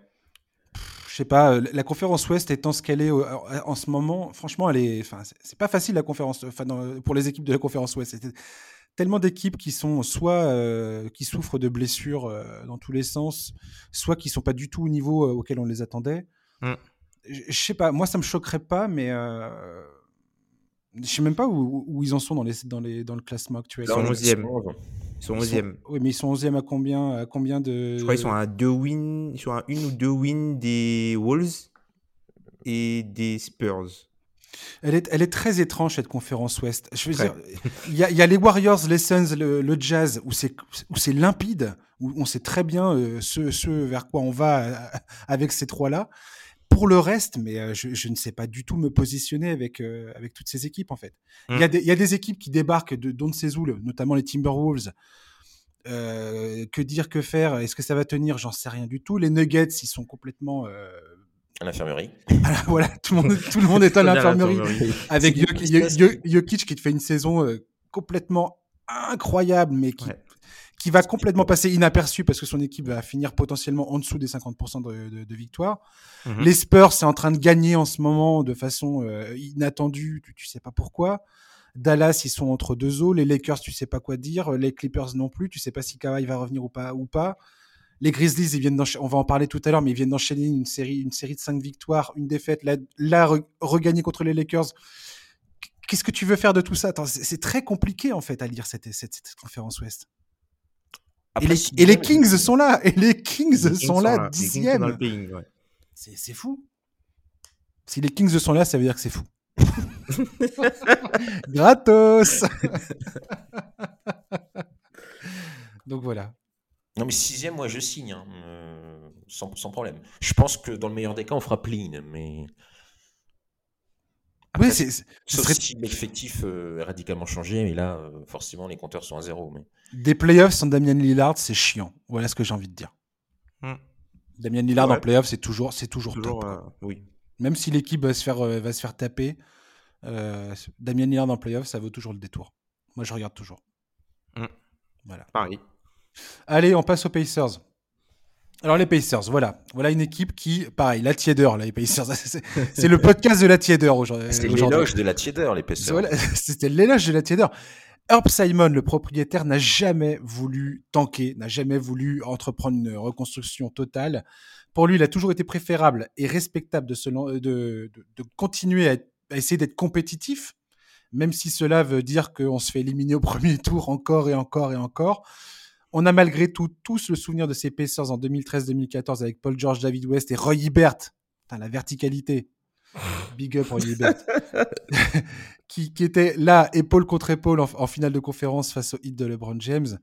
Je sais pas, la conférence Ouest étant ce qu'elle est en ce moment, franchement, elle est, enfin, c'est pas facile la conférence, enfin, pour les équipes de la conférence Ouest. C'est tellement d'équipes qui sont soit qui souffrent de blessures dans tous les sens, soit qui sont pas du tout au niveau auquel on les attendait. Je sais pas, moi ça me choquerait pas, mais je sais même pas où, où, ils en sont dans, les, dans, les, dans le classement actuel. Ils sont 11e. Ils sont 11e. Oui, mais ils sont 11e à combien, à combien de. Je crois qu'ils sont à deux wins, ils sont à une ou deux wins des Wolves et des Spurs. Elle est, elle est très étrange cette conférence Ouest. Je veux dire, il y, y, a les Warriors, les Suns, le, le Jazz où c'est où c'est limpide, où on sait très bien euh, ce, ce, vers quoi on va euh, avec ces trois là pour le reste, mais euh, je, ne sais pas du tout me positionner avec, euh, avec toutes ces équipes, en fait. Il, y a mmh. des, il y, a des équipes qui débarquent de Don notamment les Timberwolves. Euh, que dire, que faire? Est-ce que ça va tenir? J'en sais rien du tout. Les Nuggets, ils sont complètement... À l'infirmerie. voilà, tout le, monde, tout le monde est à l'infirmerie. avec Jokic qui te fait une saison complètement incroyable, mais qui, qui va complètement passer inaperçu parce que son équipe va finir potentiellement en dessous des 50% de, de, victoire. Mhm. Les Spurs, c'est en train de gagner en ce moment de façon euh, inattendue, tu, tu sais pas pourquoi. Dallas, ils sont entre deux eaux. Les Lakers, tu sais pas quoi dire. Les Clippers non plus, tu sais pas si Kawhi va revenir ou pas. Ou pas. Les Grizzlies, ils viennent on va en parler tout à l'heure, mais ils viennent d'enchaîner une série, une série de cinq victoires, une défaite, là, regagner contre les Lakers. Qu'est-ce que tu veux faire de tout ça? C'est très compliqué en fait à lire cette, cette, cette conférence Ouest et, les, Kings sont là, et les Kings, sont, là, dixième. C'est fou. Si les Kings sont là, ça veut dire que c'est fou. Gratos. Donc voilà. Non mais sixième, moi je signe, hein, euh, sans, sans, problème. Je pense que dans le meilleur des cas, on fera clean, mais oui, c'est, ce serait... si l'effectif euh, est radicalement changé, mais là, euh, forcément, les compteurs sont à zéro. Mais... Des playoffs sans Damien Lillard, c'est chiant. Voilà ce que j'ai envie de dire. Hmm. Damien Lillard en playoffs, c'est toujours, c'est toujours, top. Euh, oui. Même si l'équipe va se faire, va se faire taper, Damien Lillard en playoffs, ça vaut toujours le détour. Moi, je regarde toujours. Hmm. Voilà. Paris. Allez, on passe aux Pacers. Alors les Pacers, voilà, voilà une équipe qui, pareil, la tiédeur, là, les Pacers, c'est le podcast de la tiédeur aujourd'hui. C'était l'éloge de la tiédeur, les Pacers. C'était l'éloge de la tiédeur. Herb Simon, le propriétaire, n'a jamais voulu tanker, n'a jamais voulu entreprendre une reconstruction totale. Pour lui, il a toujours été préférable et respectable de, se, de, de, de continuer à, à essayer d'être compétitif, même si cela veut dire qu'on se fait éliminer au premier tour encore et encore et encore. On a malgré tout tous le souvenir de ces Pacers en 2013-2014 avec Paul George, David West et Roy Hibbert. la verticalité. Big up Roy Hibbert. qui, était là, épaule contre épaule, en, finale de conférence face au hit de LeBron James.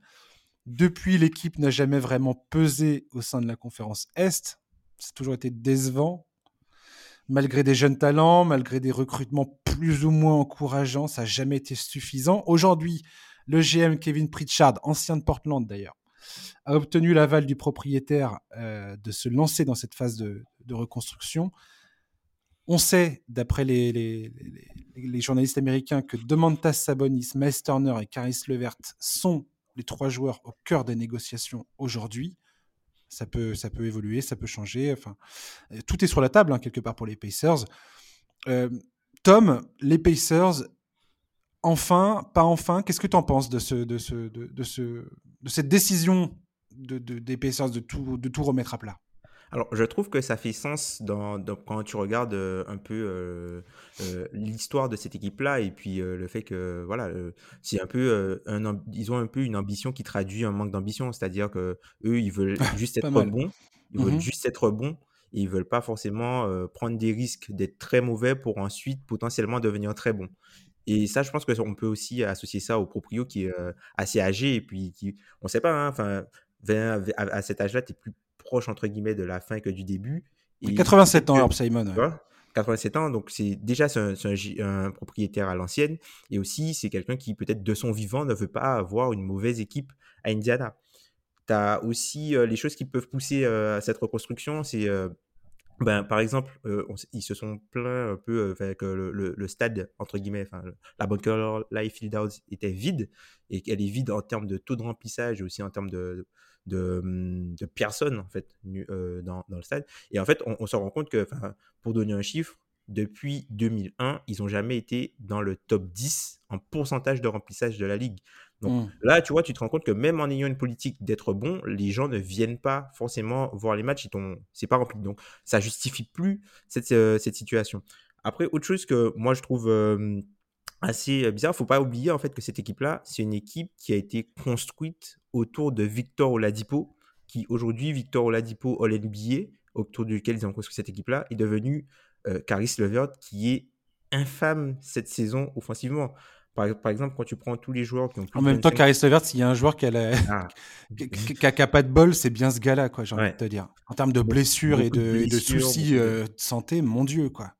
Depuis, l'équipe n'a jamais vraiment pesé au sein de la conférence Est. C'est toujours été décevant. Malgré des jeunes talents, malgré des recrutements plus ou moins encourageants, ça n'a jamais été suffisant. Aujourd'hui, le GM Kevin Pritchard, ancien de Portland d'ailleurs, a obtenu l'aval du propriétaire euh, de se lancer dans cette phase de, reconstruction. On sait, d'après les, journalistes américains, que Demantas Sabonis, Miles Turner et Caris Levert sont les trois joueurs au cœur des négociations aujourd'hui. Ça peut, ça peut évoluer, ça peut changer. Enfin, euh, tout est sur la table, hein, quelque part, pour les Pacers. Euh, Tom, les Pacers, enfin, pas enfin. Qu'est-ce que tu en penses de, ce, de, ce, de, ce, de cette décision Pacers de tout, de tout remettre à plat? Alors, je trouve que ça fait sens dans, quand tu regardes euh, un peu euh, euh, l'histoire de cette équipe-là et puis le fait que voilà, c'est un peu un, ils ont un peu une ambition qui traduit un manque d'ambition, c'est-à-dire que eux, ils veulent juste être bons, ils veulent mmh juste être bons et ils veulent pas forcément prendre des risques d'être très mauvais pour ensuite potentiellement devenir très bons. Et ça, je pense qu'on peut aussi associer ça au proprio qui est assez âgé et puis qui, on ne sait pas, hein, enfin, à, cet âge-là, tu es plus proche, entre guillemets, de la fin que du début. Et 87 ans, Herb Simon. 87 ans, donc c'est déjà un, un, propriétaire à l'ancienne et aussi c'est quelqu'un qui peut-être de son vivant ne veut pas avoir une mauvaise équipe à Indiana. Tu as aussi les choses qui peuvent pousser à cette reconstruction, c'est ben, par exemple, euh, ils se sont plaints un peu euh, avec le, le, stade, entre guillemets, enfin, la Bunker Life Field House était vide et qu'elle est vide en termes de taux de remplissage et aussi en termes de, de, hum, de personnes en fait euh, dans, dans, le stade. Et en fait, on, se rend compte que, pour donner un chiffre, depuis 2001, ils n'ont jamais été dans le top 10 en pourcentage de remplissage de la ligue. Donc mmh. là, tu vois, tu te rends compte que même en ayant une politique d'être bon, les gens ne viennent pas forcément voir les matchs. C'est pas rempli. Donc ça justifie plus cette, euh, cette situation. Après, autre chose que moi je trouve euh, assez bizarre, faut pas oublier en fait que cette équipe-là, c'est une équipe qui a été construite autour de Victor Oladipo, qui aujourd'hui, Victor Oladipo All NBA, autour duquel ils ont construit cette équipe-là, est devenu euh, Caris Levert, qui est infâme cette saison offensivement. Par, exemple, quand tu prends tous les joueurs qui ont En même temps, Caris Levert, s'il y a un joueur qui a, ah. pas de bol, c'est bien ce gars-là, quoi, j'ai envie de te dire. En termes de blessures et de, de, soucis euh, de santé, mon Dieu, quoi.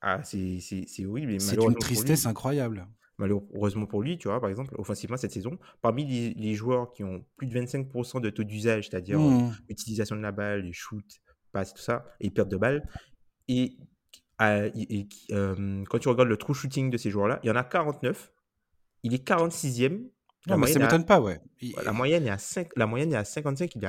Ah, c'est horrible. C'est une tristesse incroyable. Malheureusement pour lui, tu vois, par exemple, offensivement cette saison, parmi les, joueurs qui ont plus de 25% de taux d'usage, c'est-à-dire mmh. l'utilisation de la balle, les shoots, passes, tout ça, et perte de balle, et, quand tu regardes le true shooting de ces joueurs-là, il y en a 49, il est 46e. Non, mais ça m'étonne pas, ouais. La moyenne est à 5, la moyenne est à 55, il est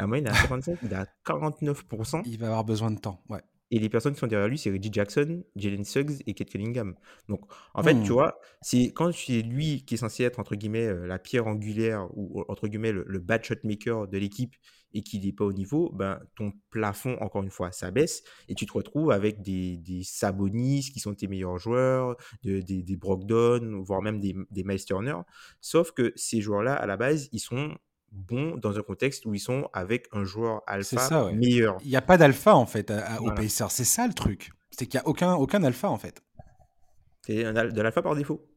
la moyenne est à 55, il est à 49%. Il va avoir besoin de temps, ouais. Et les personnes qui sont derrière lui, c'est Reggie Jackson, Jalen Suggs et Kate Cunningham. Donc, en fait, tu hmm. vois, c'est quand c'est lui qui est censé être, entre guillemets, euh, la pierre angulaire ou, entre guillemets, le, bad shot maker de l'équipe et qu'il n'est pas au niveau, ben, ton plafond, encore une fois, s'abaisse et tu te retrouves avec des, des Sabonis qui sont tes meilleurs joueurs, des, des Brogdon, voire même des, des Miles Turner. Sauf que ces joueurs-là, à la base, ils sont bons dans un contexte où ils sont avec un joueur alpha meilleur. Il n'y a pas d'alpha en fait à, au Pacers, c'est ça le truc. C'est qu'il n'y a aucun, aucun alpha en fait. C'est de l'alpha par défaut.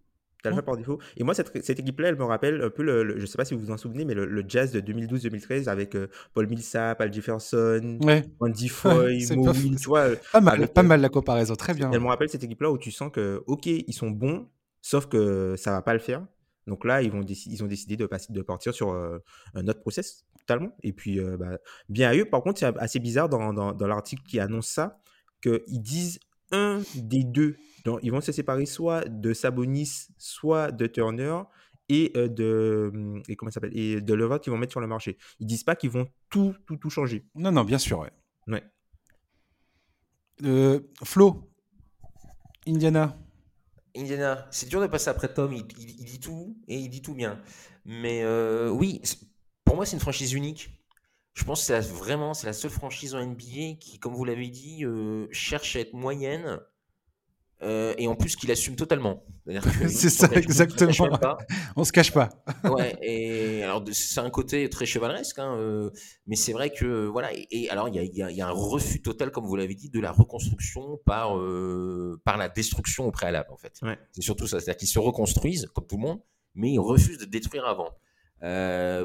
L'alpha mmh. par défaut. Et moi, cette, cette équipe-là, elle me rappelle un peu, le, je ne sais pas si vous vous en souvenez, mais le, jazz de 2012-2013 avec euh, Paul Millsap, Al Jefferson, Andy Foy, Mo tu vois. Pas mal, pas euh, mal la comparaison, très bien. Elle me rappelle cette équipe-là où tu sens que, ok, ils sont bons, sauf que ça va pas le faire. Donc là, ils, vont ils ont décidé de, passer, de partir sur euh, un autre process totalement. Et puis, euh, bah, bien à eux. Par contre, c'est assez bizarre dans, dans, l'article qui annonce ça, qu'ils disent un des deux. Donc, ils vont se séparer soit de Sabonis, soit de Turner et euh, de et comment s'appelle et de qu'ils vont mettre sur le marché. Ils disent pas qu'ils vont tout tout tout changer. Non non bien sûr ouais. Ouais. Flo, Indiana. Indiana, c'est dur de passer après Tom, il, dit tout et il dit tout bien. Mais euh, oui, pour moi, c'est une franchise unique. Je pense que c'est vraiment c'est la seule franchise en NBA qui, comme vous l'avez dit, euh, cherche à être moyenne euh, et en plus qu'il assume totalement. c'est ça, exactement. On se cache pas. ouais, et alors c'est un côté très chevaleresque, hein, euh, mais c'est vrai que voilà. Et, alors il y a, y a, un refus total, comme vous l'avez dit, de la reconstruction par euh, par la destruction au préalable en fait. C'est surtout ça, c'est-à-dire qu'ils se reconstruisent comme tout le monde, mais ils refusent de détruire avant.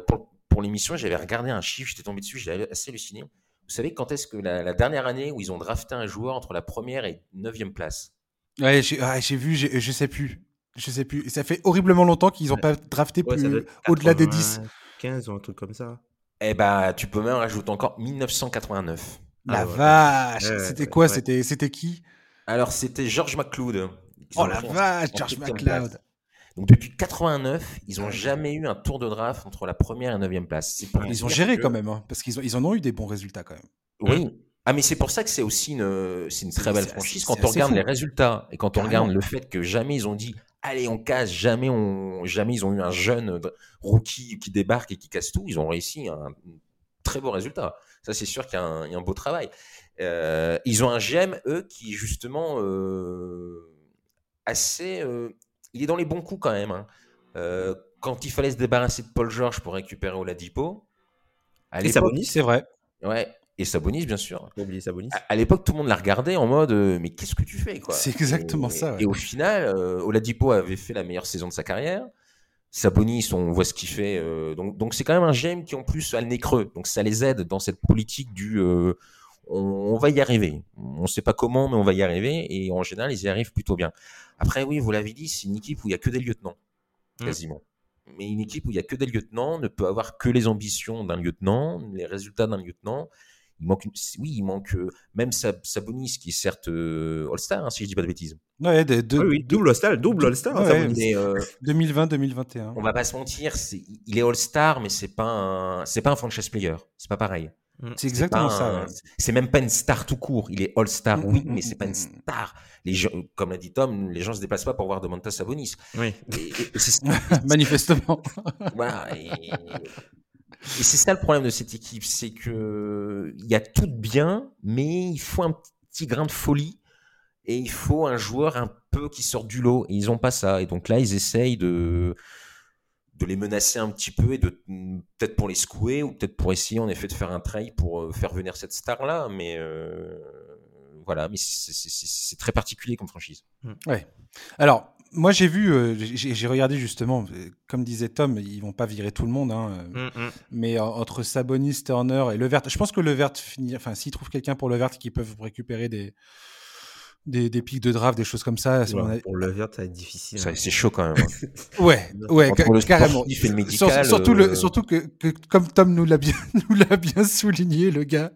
pour pour l'émission, j'avais regardé un chiffre, j'étais tombé dessus, j'avais assez halluciné. Vous savez quand est-ce que la, la dernière année où ils ont drafté un joueur entre la première et neuvième place? Ouais, j'ai vu, je sais plus. Je sais plus. Ça fait horriblement longtemps qu'ils n'ont pas drafté plus au-delà des 10. 15 ou un truc comme ça. Eh bah, tu peux même rajouter encore 1989. La vache C'était quoi? C'était C'était qui? Alors, c'était George McLeod. Oh la vache, George McLeod. Donc depuis 89, ils n'ont jamais eu un tour de draft entre la première et la neuvième place. Ils ont géré quand même, hein, parce qu'ils ils en ont eu des bons résultats quand même. Oui, ah, mais c'est pour ça que c'est aussi une, c'est une très belle franchise. Quand on regarde les résultats et quand on regarde le fait que jamais ils ont dit allez, on casse, jamais, on, jamais ils ont eu un jeune rookie qui débarque et qui casse tout. Ils ont réussi un très beau résultat. Ça, c'est sûr qu'il y, a un beau travail. Euh, ils ont un GM, eux, qui justement euh, assez. Euh, il est dans les bons coups quand même. Hein. quand il fallait se débarrasser de Paul George pour récupérer Oladipo. À et Sabonis, c'est vrai. Ouais, et Sabonis, bien sûr. oublié Sabonis. À, l'époque, tout le monde la regardait en mode euh, mais qu'est-ce que tu fais quoi? C'est exactement ça. Et au final, euh, Oladipo avait fait la meilleure saison de sa carrière. Sabonis, on voit ce qu'il fait. Euh, donc, donc c'est quand même un GM qui en plus a le nez creux. Donc ça les aide dans cette politique du on, va y arriver. On ne sait pas comment, mais on va y arriver. Et en général, ils y arrivent plutôt bien. Après, oui, vous l'avez dit, c'est une équipe où il y a que des lieutenants, mmh. quasiment. Mais une équipe où il y a que des lieutenants ne peut avoir que les ambitions d'un lieutenant, les résultats d'un lieutenant il manque, oui, il manque euh, même Sabonis qui est certes euh, All-Star, hein, si je dis pas de bêtises. Ouais, oui, double All-Star, double All-Star. 2020-2021. On va pas se mentir, il est All-Star, mais c'est pas c'est pas un franchise player, c'est pas pareil. Mm. C'est exactement ça. C'est même pas une star tout court. Il est All-Star, mm, oui, mm, mais c'est pas une star. Les gens, comme l'a dit Tom, les gens se déplacent pas pour voir Domantas Sabonis. Oui. Manifestement. voilà. Et, c'est ça le problème de cette équipe, c'est que il y a tout bien, mais il faut un petit grain de folie et il faut un joueur un peu qui sort du lot. Et ils ont pas ça. Et donc là, ils essayent de de les menacer un petit peu et de peut-être pour les secouer ou peut-être pour essayer en effet de faire un trail pour euh, faire venir cette star là mais euh, voilà mais c'est très particulier comme franchise ouais alors moi j'ai vu euh, j'ai regardé justement comme disait Tom ils vont pas virer tout le monde hein, mmh, mmh. mais entre Sabonis Turner et Levert je pense que Levert finit enfin s'ils trouvent quelqu'un pour Levert qui peuvent récupérer des des, des pics de draft, des choses comme ça. Pour le vert, ça va être difficile. Hein. C'est chaud quand même. Hein. ouais, ouais, carrément. Le médical, surtout, le, euh, surtout que, que, comme Tom nous l'a bien, nous l'a bien souligné, le gars,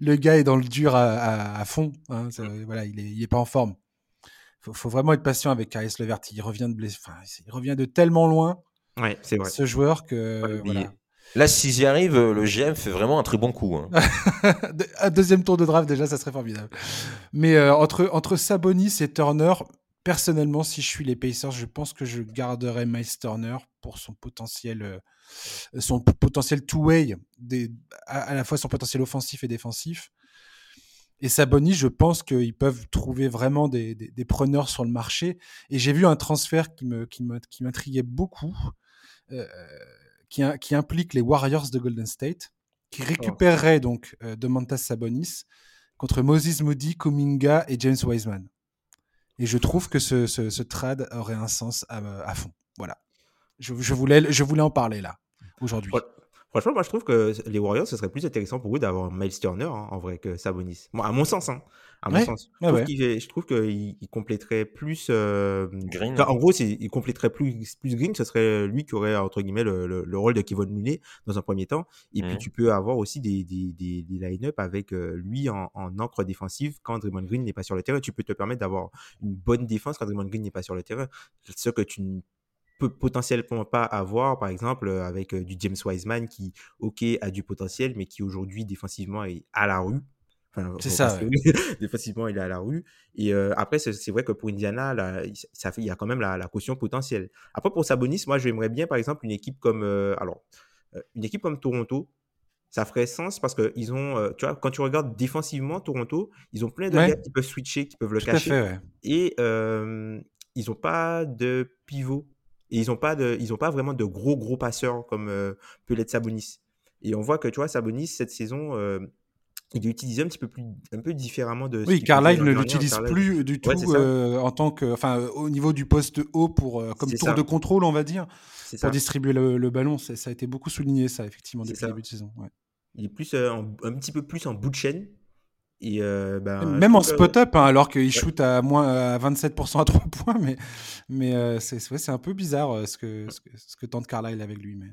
le gars est dans le dur à, à, fond. Hein, voilà, il est, il est pas en forme. Faut, faut vraiment être patient avec Caris Levert. Il revient de. Enfin, il revient de tellement loin. Ouais, c'est vrai. Ce joueur que. voilà. Là, s'ils y arrivent, le GM fait vraiment un très bon coup. Hein. un deuxième tour de draft, déjà, ça serait formidable. Mais euh, entre, entre Sabonis et Turner, personnellement, si je suis les Pacers, je pense que je garderai Miles Turner pour son potentiel, euh, son potentiel two-way, à, à, la fois son potentiel offensif et défensif. Et Sabonis, je pense qu'ils peuvent trouver vraiment des, des, des, preneurs sur le marché. Et j'ai vu un transfert qui m'intriguait qui beaucoup. Euh, qui, implique les Warriors de Golden State, qui récupérerait donc euh, Domantas Sabonis contre Moses Moody, Kuminga et James Wiseman. Et je trouve que ce, ce, trade aurait un sens à, fond. Voilà. Je, voulais, je voulais en parler là, aujourd'hui. Franchement, moi je trouve que les Warriors, ce serait plus intéressant pour eux d'avoir Miles Turner hein, en vrai que Sabonis. à mon sens, hein, à mon sens. Je trouve qu'il compléterait plus. Euh, Green. en gros, il compléterait plus, plus Green. Ce serait lui qui aurait entre guillemets le, le, rôle de Kevin Looney dans un premier temps. Et puis tu peux avoir aussi des, des, des, des line-up avec euh, lui en, en, encre défensive quand Draymond Green n'est pas sur le terrain. Tu peux te permettre d'avoir une bonne défense quand Draymond Green n'est pas sur le terrain. Ce que tu peut potentiellement pas avoir, par exemple, euh, avec euh, du James Wiseman qui, ok, a du potentiel, mais qui aujourd'hui défensivement est à la rue. c'est ça. défensivement, il est à la rue. Et euh, après, c'est vrai que pour Indiana, là, ça fait, il y a quand même la, la, caution potentielle. Après, pour Sabonis, moi, j'aimerais bien, par exemple, une équipe comme, alors, une équipe comme Toronto. Ça ferait sens parce que ils ont, tu vois, quand tu regardes défensivement Toronto, ils ont plein de gars qui peuvent switcher, qui peuvent le cacher. Et ils n'ont pas de pivot et ils n'ont pas, de, ils ont pas vraiment de gros, gros passeurs comme euh, peut l'être Sabonis. Et on voit que, tu vois, Sabonis, cette saison, euh, il est utilisé un petit peu plus, un peu différemment de. Oui, car là, il ne l'utilise plus du tout euh, en tant que, enfin, au niveau du poste haut pour, comme tour de contrôle, on va dire, pour ça. distribuer le, ballon. Ça a été beaucoup souligné, ça, effectivement, depuis le début de saison. Il est plus, un petit peu plus en bout de chaîne. Et euh, ben, Même en spot-up, hein, alors qu'il shoot à moins à 27% à 3 points, mais, mais euh, c'est un peu bizarre euh, ce, que, ce, que, ce que tente Carlisle avec lui. Mais...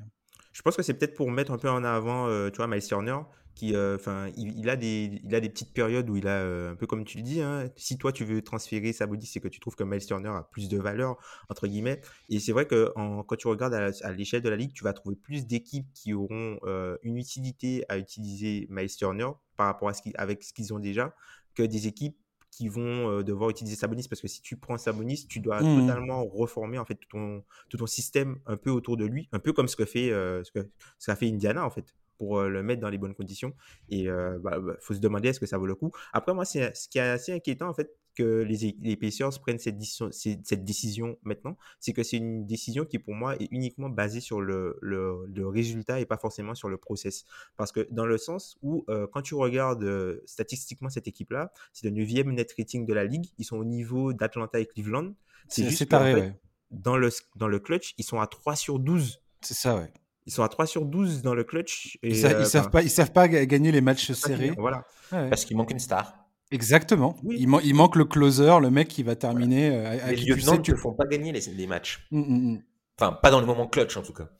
Je pense que c'est peut-être pour mettre un peu en avant, tu vois, Miles Turner, qui, enfin, il, a des, il a des petites périodes où il a, un peu comme tu le dis, hein, si toi tu veux transférer sa body, c'est que tu trouves que Miles Turner a plus de valeur, entre guillemets. Et c'est vrai que en, quand tu regardes à, l'échelle de la ligue, tu vas trouver plus d'équipes qui auront une utilité à utiliser Miles Turner par rapport à ce avec ce qu'ils ont déjà que des équipes qui vont euh, devoir utiliser Sabonis parce que si tu prends Sabonis, tu dois mmh. totalement reformer en fait tout ton, tout ton système un peu autour de lui, un peu comme ce que fait euh, ce que fait Indiana en fait pour euh, le mettre dans les bonnes conditions et bah, bah, faut se demander est-ce que ça vaut le coup. Après moi c'est ce qui est assez inquiétant en fait que les, les Pacers prennent cette, décision, cette décision maintenant, c'est que c'est une décision qui, pour moi, est uniquement basée sur le, le, le, résultat et pas forcément sur le process. Parce que dans le sens où, euh, quand tu regardes euh, statistiquement cette équipe-là, c'est le 9e net rating de la ligue. Ils sont au niveau d'Atlanta et Cleveland. C'est juste pareil, dans, le, dans le clutch, ils sont à 3 sur 12. C'est ça, ouais. Ils sont à 3 sur 12 dans le clutch. Et, ils, euh, savent pas, ils savent pas gagner les matchs serrés. Voilà. Parce qu'il manque une star. Exactement. Il, il, manque le closer, le mec qui va terminer. Euh, les lieutenants ne font pas gagner les, les matchs. Mm, mm, mm. Enfin, pas dans le moment clutch en tout cas.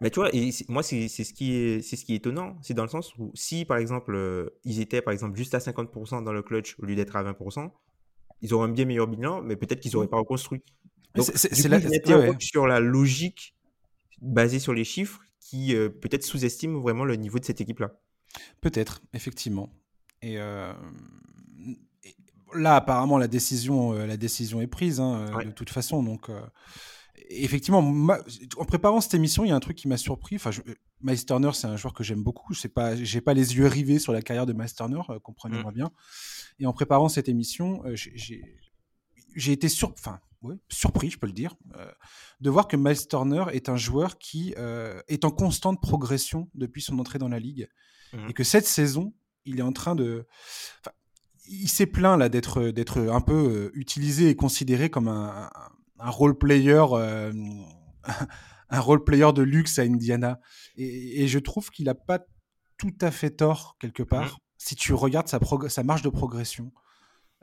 Mais tu vois, et moi, c'est ce, qui est, ce qui est étonnant. C'est dans le sens où si, par exemple, euh, ils étaient, par exemple, juste à 50% dans le clutch au lieu d'être à 20%, ils auraient un bien meilleur bilan, mais peut-être qu'ils n'auraient pas reconstruit. C'est la sur la logique basée sur les chiffres qui euh, peut-être sous-estime vraiment le niveau de cette équipe-là. Peut-être, effectivement. Et, euh, là, apparemment, la décision, la décision est prise hein, de toute façon. Donc, effectivement, en préparant cette émission, il y a un truc qui m'a surpris. Enfin, Miles Turner, c'est un joueur que j'aime beaucoup. Je sais pas, les yeux rivés sur la carrière de Miles Turner, euh, comprenez-moi mmh. bien. Et en préparant cette émission, euh, j'ai été sur, enfin, surpris, je peux le dire, euh, de voir que Miles Turner est un joueur qui est en constante progression depuis son entrée dans la ligue, mmh. et que cette saison, il est en train de, il s'est plaint là d'être d'être un peu utilisé et considéré comme un, un role player, euh, un role player de luxe à Indiana. Et, je trouve qu'il n'a pas tout à fait tort quelque mmh. part. Si tu regardes sa, sa marge de progression,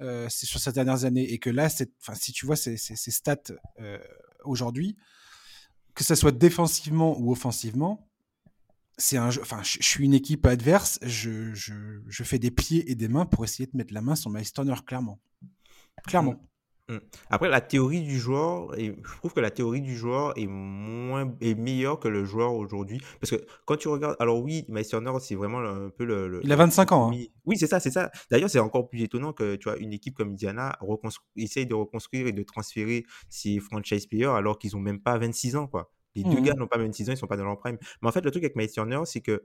euh, sur ces dernières années, et que là, si tu vois ses, stats euh, aujourd'hui, que ça soit défensivement ou offensivement, c'est un enfin je, suis une équipe adverse, je, je, fais des pieds et des mains pour essayer de mettre la main sur My Stoner clairement. Clairement. Mmh. Mmh. Après, la théorie du joueur, et je trouve que la théorie du joueur est moins est meilleure que le joueur aujourd'hui. Parce que quand tu regardes, alors oui, Meisterner, c'est vraiment un peu le. il a 25 ans. Hein. Oui, c'est ça, c'est ça. D'ailleurs, c'est encore plus étonnant que tu vois une équipe comme Indiana essaye de reconstruire et de transférer ses franchise players alors qu'ils n'ont même pas 26 ans, quoi. Les deux mmh. gars n'ont pas 26 ans, ils sont pas dans leur prime. Mais en fait, le truc avec Meisterner, c'est que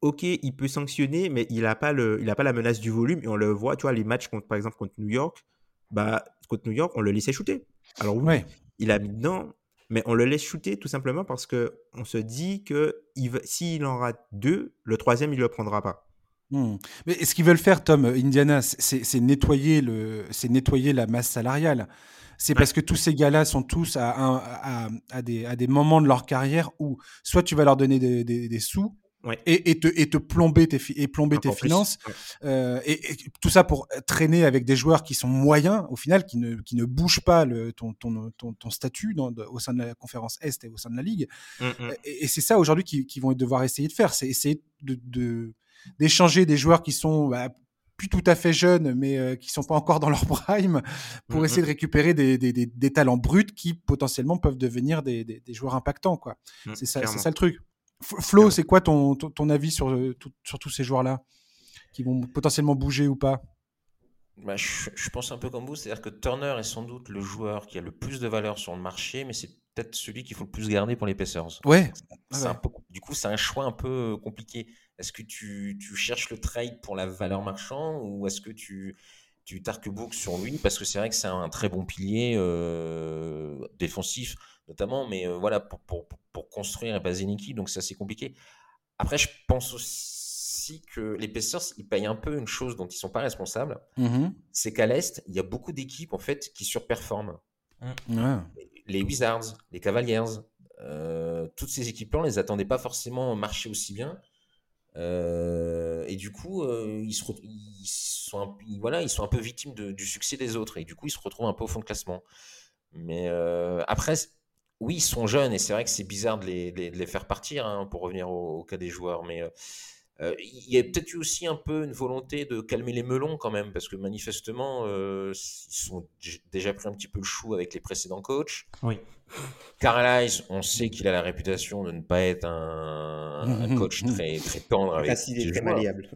ok, il peut sanctionner, mais il n'a pas, le, il a pas la menace du volume. Et on le voit, tu vois, les matchs, contre, par exemple, contre New York, bah, contre New York, on le laissait shooter. Alors oui, il a mis dedans, mais on le laisse shooter tout simplement parce que on se dit que s'il en rate deux, le troisième, il ne le prendra pas. Hmm. Mais ce qu'ils veulent faire, Tom, Indiana, c'est nettoyer, le, nettoyer la masse salariale? C'est parce que tous ces gars-là sont tous à, à, à, des, à, des, moments de leur carrière où soit tu vas leur donner des, des sous, et, te, et te plomber tes, et plomber tes finances. Euh, et, tout ça pour traîner avec des joueurs qui sont moyens, au final, qui ne, qui ne bougent pas le, ton, ton, ton, statut dans, au sein de la conférence Est et au sein de la Ligue. Mmh, mmh. Et, c'est ça aujourd'hui qu'ils vont devoir essayer de faire, c'est essayer de, d'échanger des joueurs qui sont bah, plus tout à fait jeunes, mais euh, qui sont pas encore dans leur prime, pour mmh, essayer de récupérer des, des, des, talents bruts qui potentiellement peuvent devenir des, des joueurs impactants. quoi. c'est ça, ça le truc. Flo, c'est quoi ton, ton, avis sur, euh, sur tous ces joueurs-là qui vont potentiellement bouger ou pas? Bah, je, pense un peu comme vous, c'est-à-dire que Turner est sans doute le joueur qui a le plus de valeur sur le marché, mais c'est peut-être celui qu'il faut le plus garder pour les Pacers. Ouais. du coup, c'est un choix un peu compliqué. Est-ce que tu, tu, cherches le trade pour la valeur marchand ou est-ce que tu, tu t'arc-book sur lui? Parce que c'est vrai que c'est un très bon pilier euh, défensif notamment, mais euh, voilà, pour, pour, pour, construire et baser une équipe, donc c'est assez compliqué. Après, je pense aussi que les Pacers, ils payent un peu une chose dont ils sont pas responsables, mmh c'est qu'à l'Est, il y a beaucoup d'équipes en fait qui surperforment. Mmh. Les Wizards, les Cavaliers, euh, toutes ces équipes-là, on les attendait pas forcément marcher aussi bien. Euh, et du coup, ils, se ils, sont un, voilà, ils sont un peu victimes du succès des autres. Et du coup, ils se retrouvent un peu au fond de classement. Mais après, oui, ils sont jeunes et c'est vrai que c'est bizarre de les, les, faire partir hein, pour revenir au, cas des joueurs. Mais euh, euh, il y a peut-être eu aussi un peu une volonté de calmer les melons quand même, parce que manifestement, euh, ils sont déjà pris un petit peu le chou avec les précédents coachs. Oui. Carlisle, on sait qu'il a la réputation de ne pas être un, coach très, très tendre avec Facile et très malléable.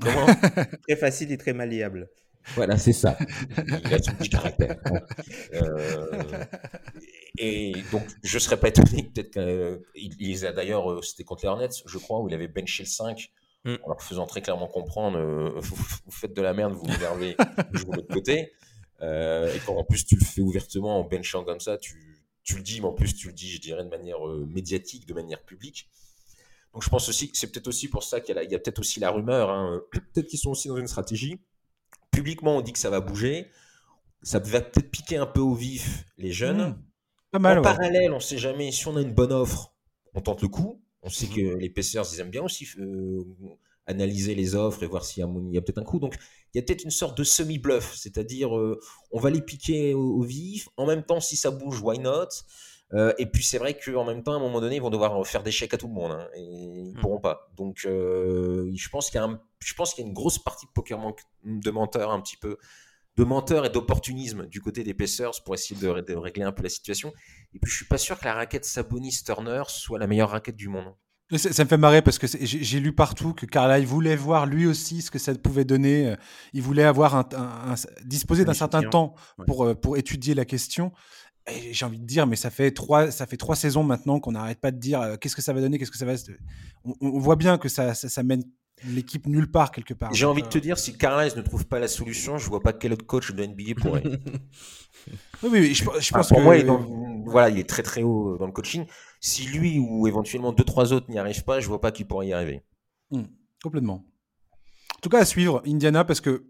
Comment? Très facile et très malléable. Voilà, c'est ça. Il a son petit caractère. Euh, et donc, je ne serais pas étonné, peut-être qu'il les a d'ailleurs, euh, c'était contre les Hornets, je crois, où il avait benché le 5, mm. en leur faisant très clairement comprendre euh, vous, faites de la merde, vous m'énervez, je vous mets de côté. et quand en plus tu le fais ouvertement en benchant comme ça, tu, tu, le dis, mais en plus tu le dis, je dirais, de manière médiatique, de manière publique. Donc je pense aussi que c'est peut-être aussi pour ça qu'il y a, peut-être aussi la rumeur, hein, peut-être qu'ils sont aussi dans une stratégie publiquement, on dit que ça va bouger. Ça va peut-être piquer un peu au vif les jeunes. Mmh. Pas mal, en parallèle, on ne sait jamais si on a une bonne offre, on tente le coup. On sait mmh. que les Pacers, ils aiment bien aussi euh, analyser les offres et voir s'il y a, peut-être un coup. Donc, il y a peut-être une sorte de semi-bluff, c'est-à-dire euh, on va les piquer au, vif. En même temps, si ça bouge, why not? Euh, et puis c'est vrai qu'en même temps, à un moment donné, ils vont devoir faire des chèques à tout le monde. Hein, et ils ne pourront pas. Donc euh, je pense qu'il y, a y une grosse partie de poker de menteurs un petit peu de menteurs et d'opportunisme du côté des Pacers pour essayer de, régler un peu la situation. Et puis je suis pas sûr que la raquette Sabonis-Turner soit la meilleure raquette du monde. Ça, me fait marrer parce que j'ai lu partout que Carlisle voulait voir lui aussi ce que ça pouvait donner. Il voulait avoir un, disposer d'un certain temps pour, pour étudier la question j'ai envie de dire, mais ça fait trois, ça fait trois saisons maintenant qu'on n'arrête pas de dire euh, qu'est-ce que ça va donner, qu'est-ce que ça va. On, voit bien que ça, ça, mène l'équipe nulle part quelque part. J'ai envie de te dire, si Carlisle ne trouve pas la solution, je vois pas quel autre coach de NBA pourrait. oui, oui, je, pense pour que... moi, il est, voilà, il est très très haut dans le coaching. Si lui ou éventuellement deux trois autres n'y arrivent pas, je vois pas qui pourrait y arriver. Hmm, complètement. En tout cas, à suivre Indiana parce que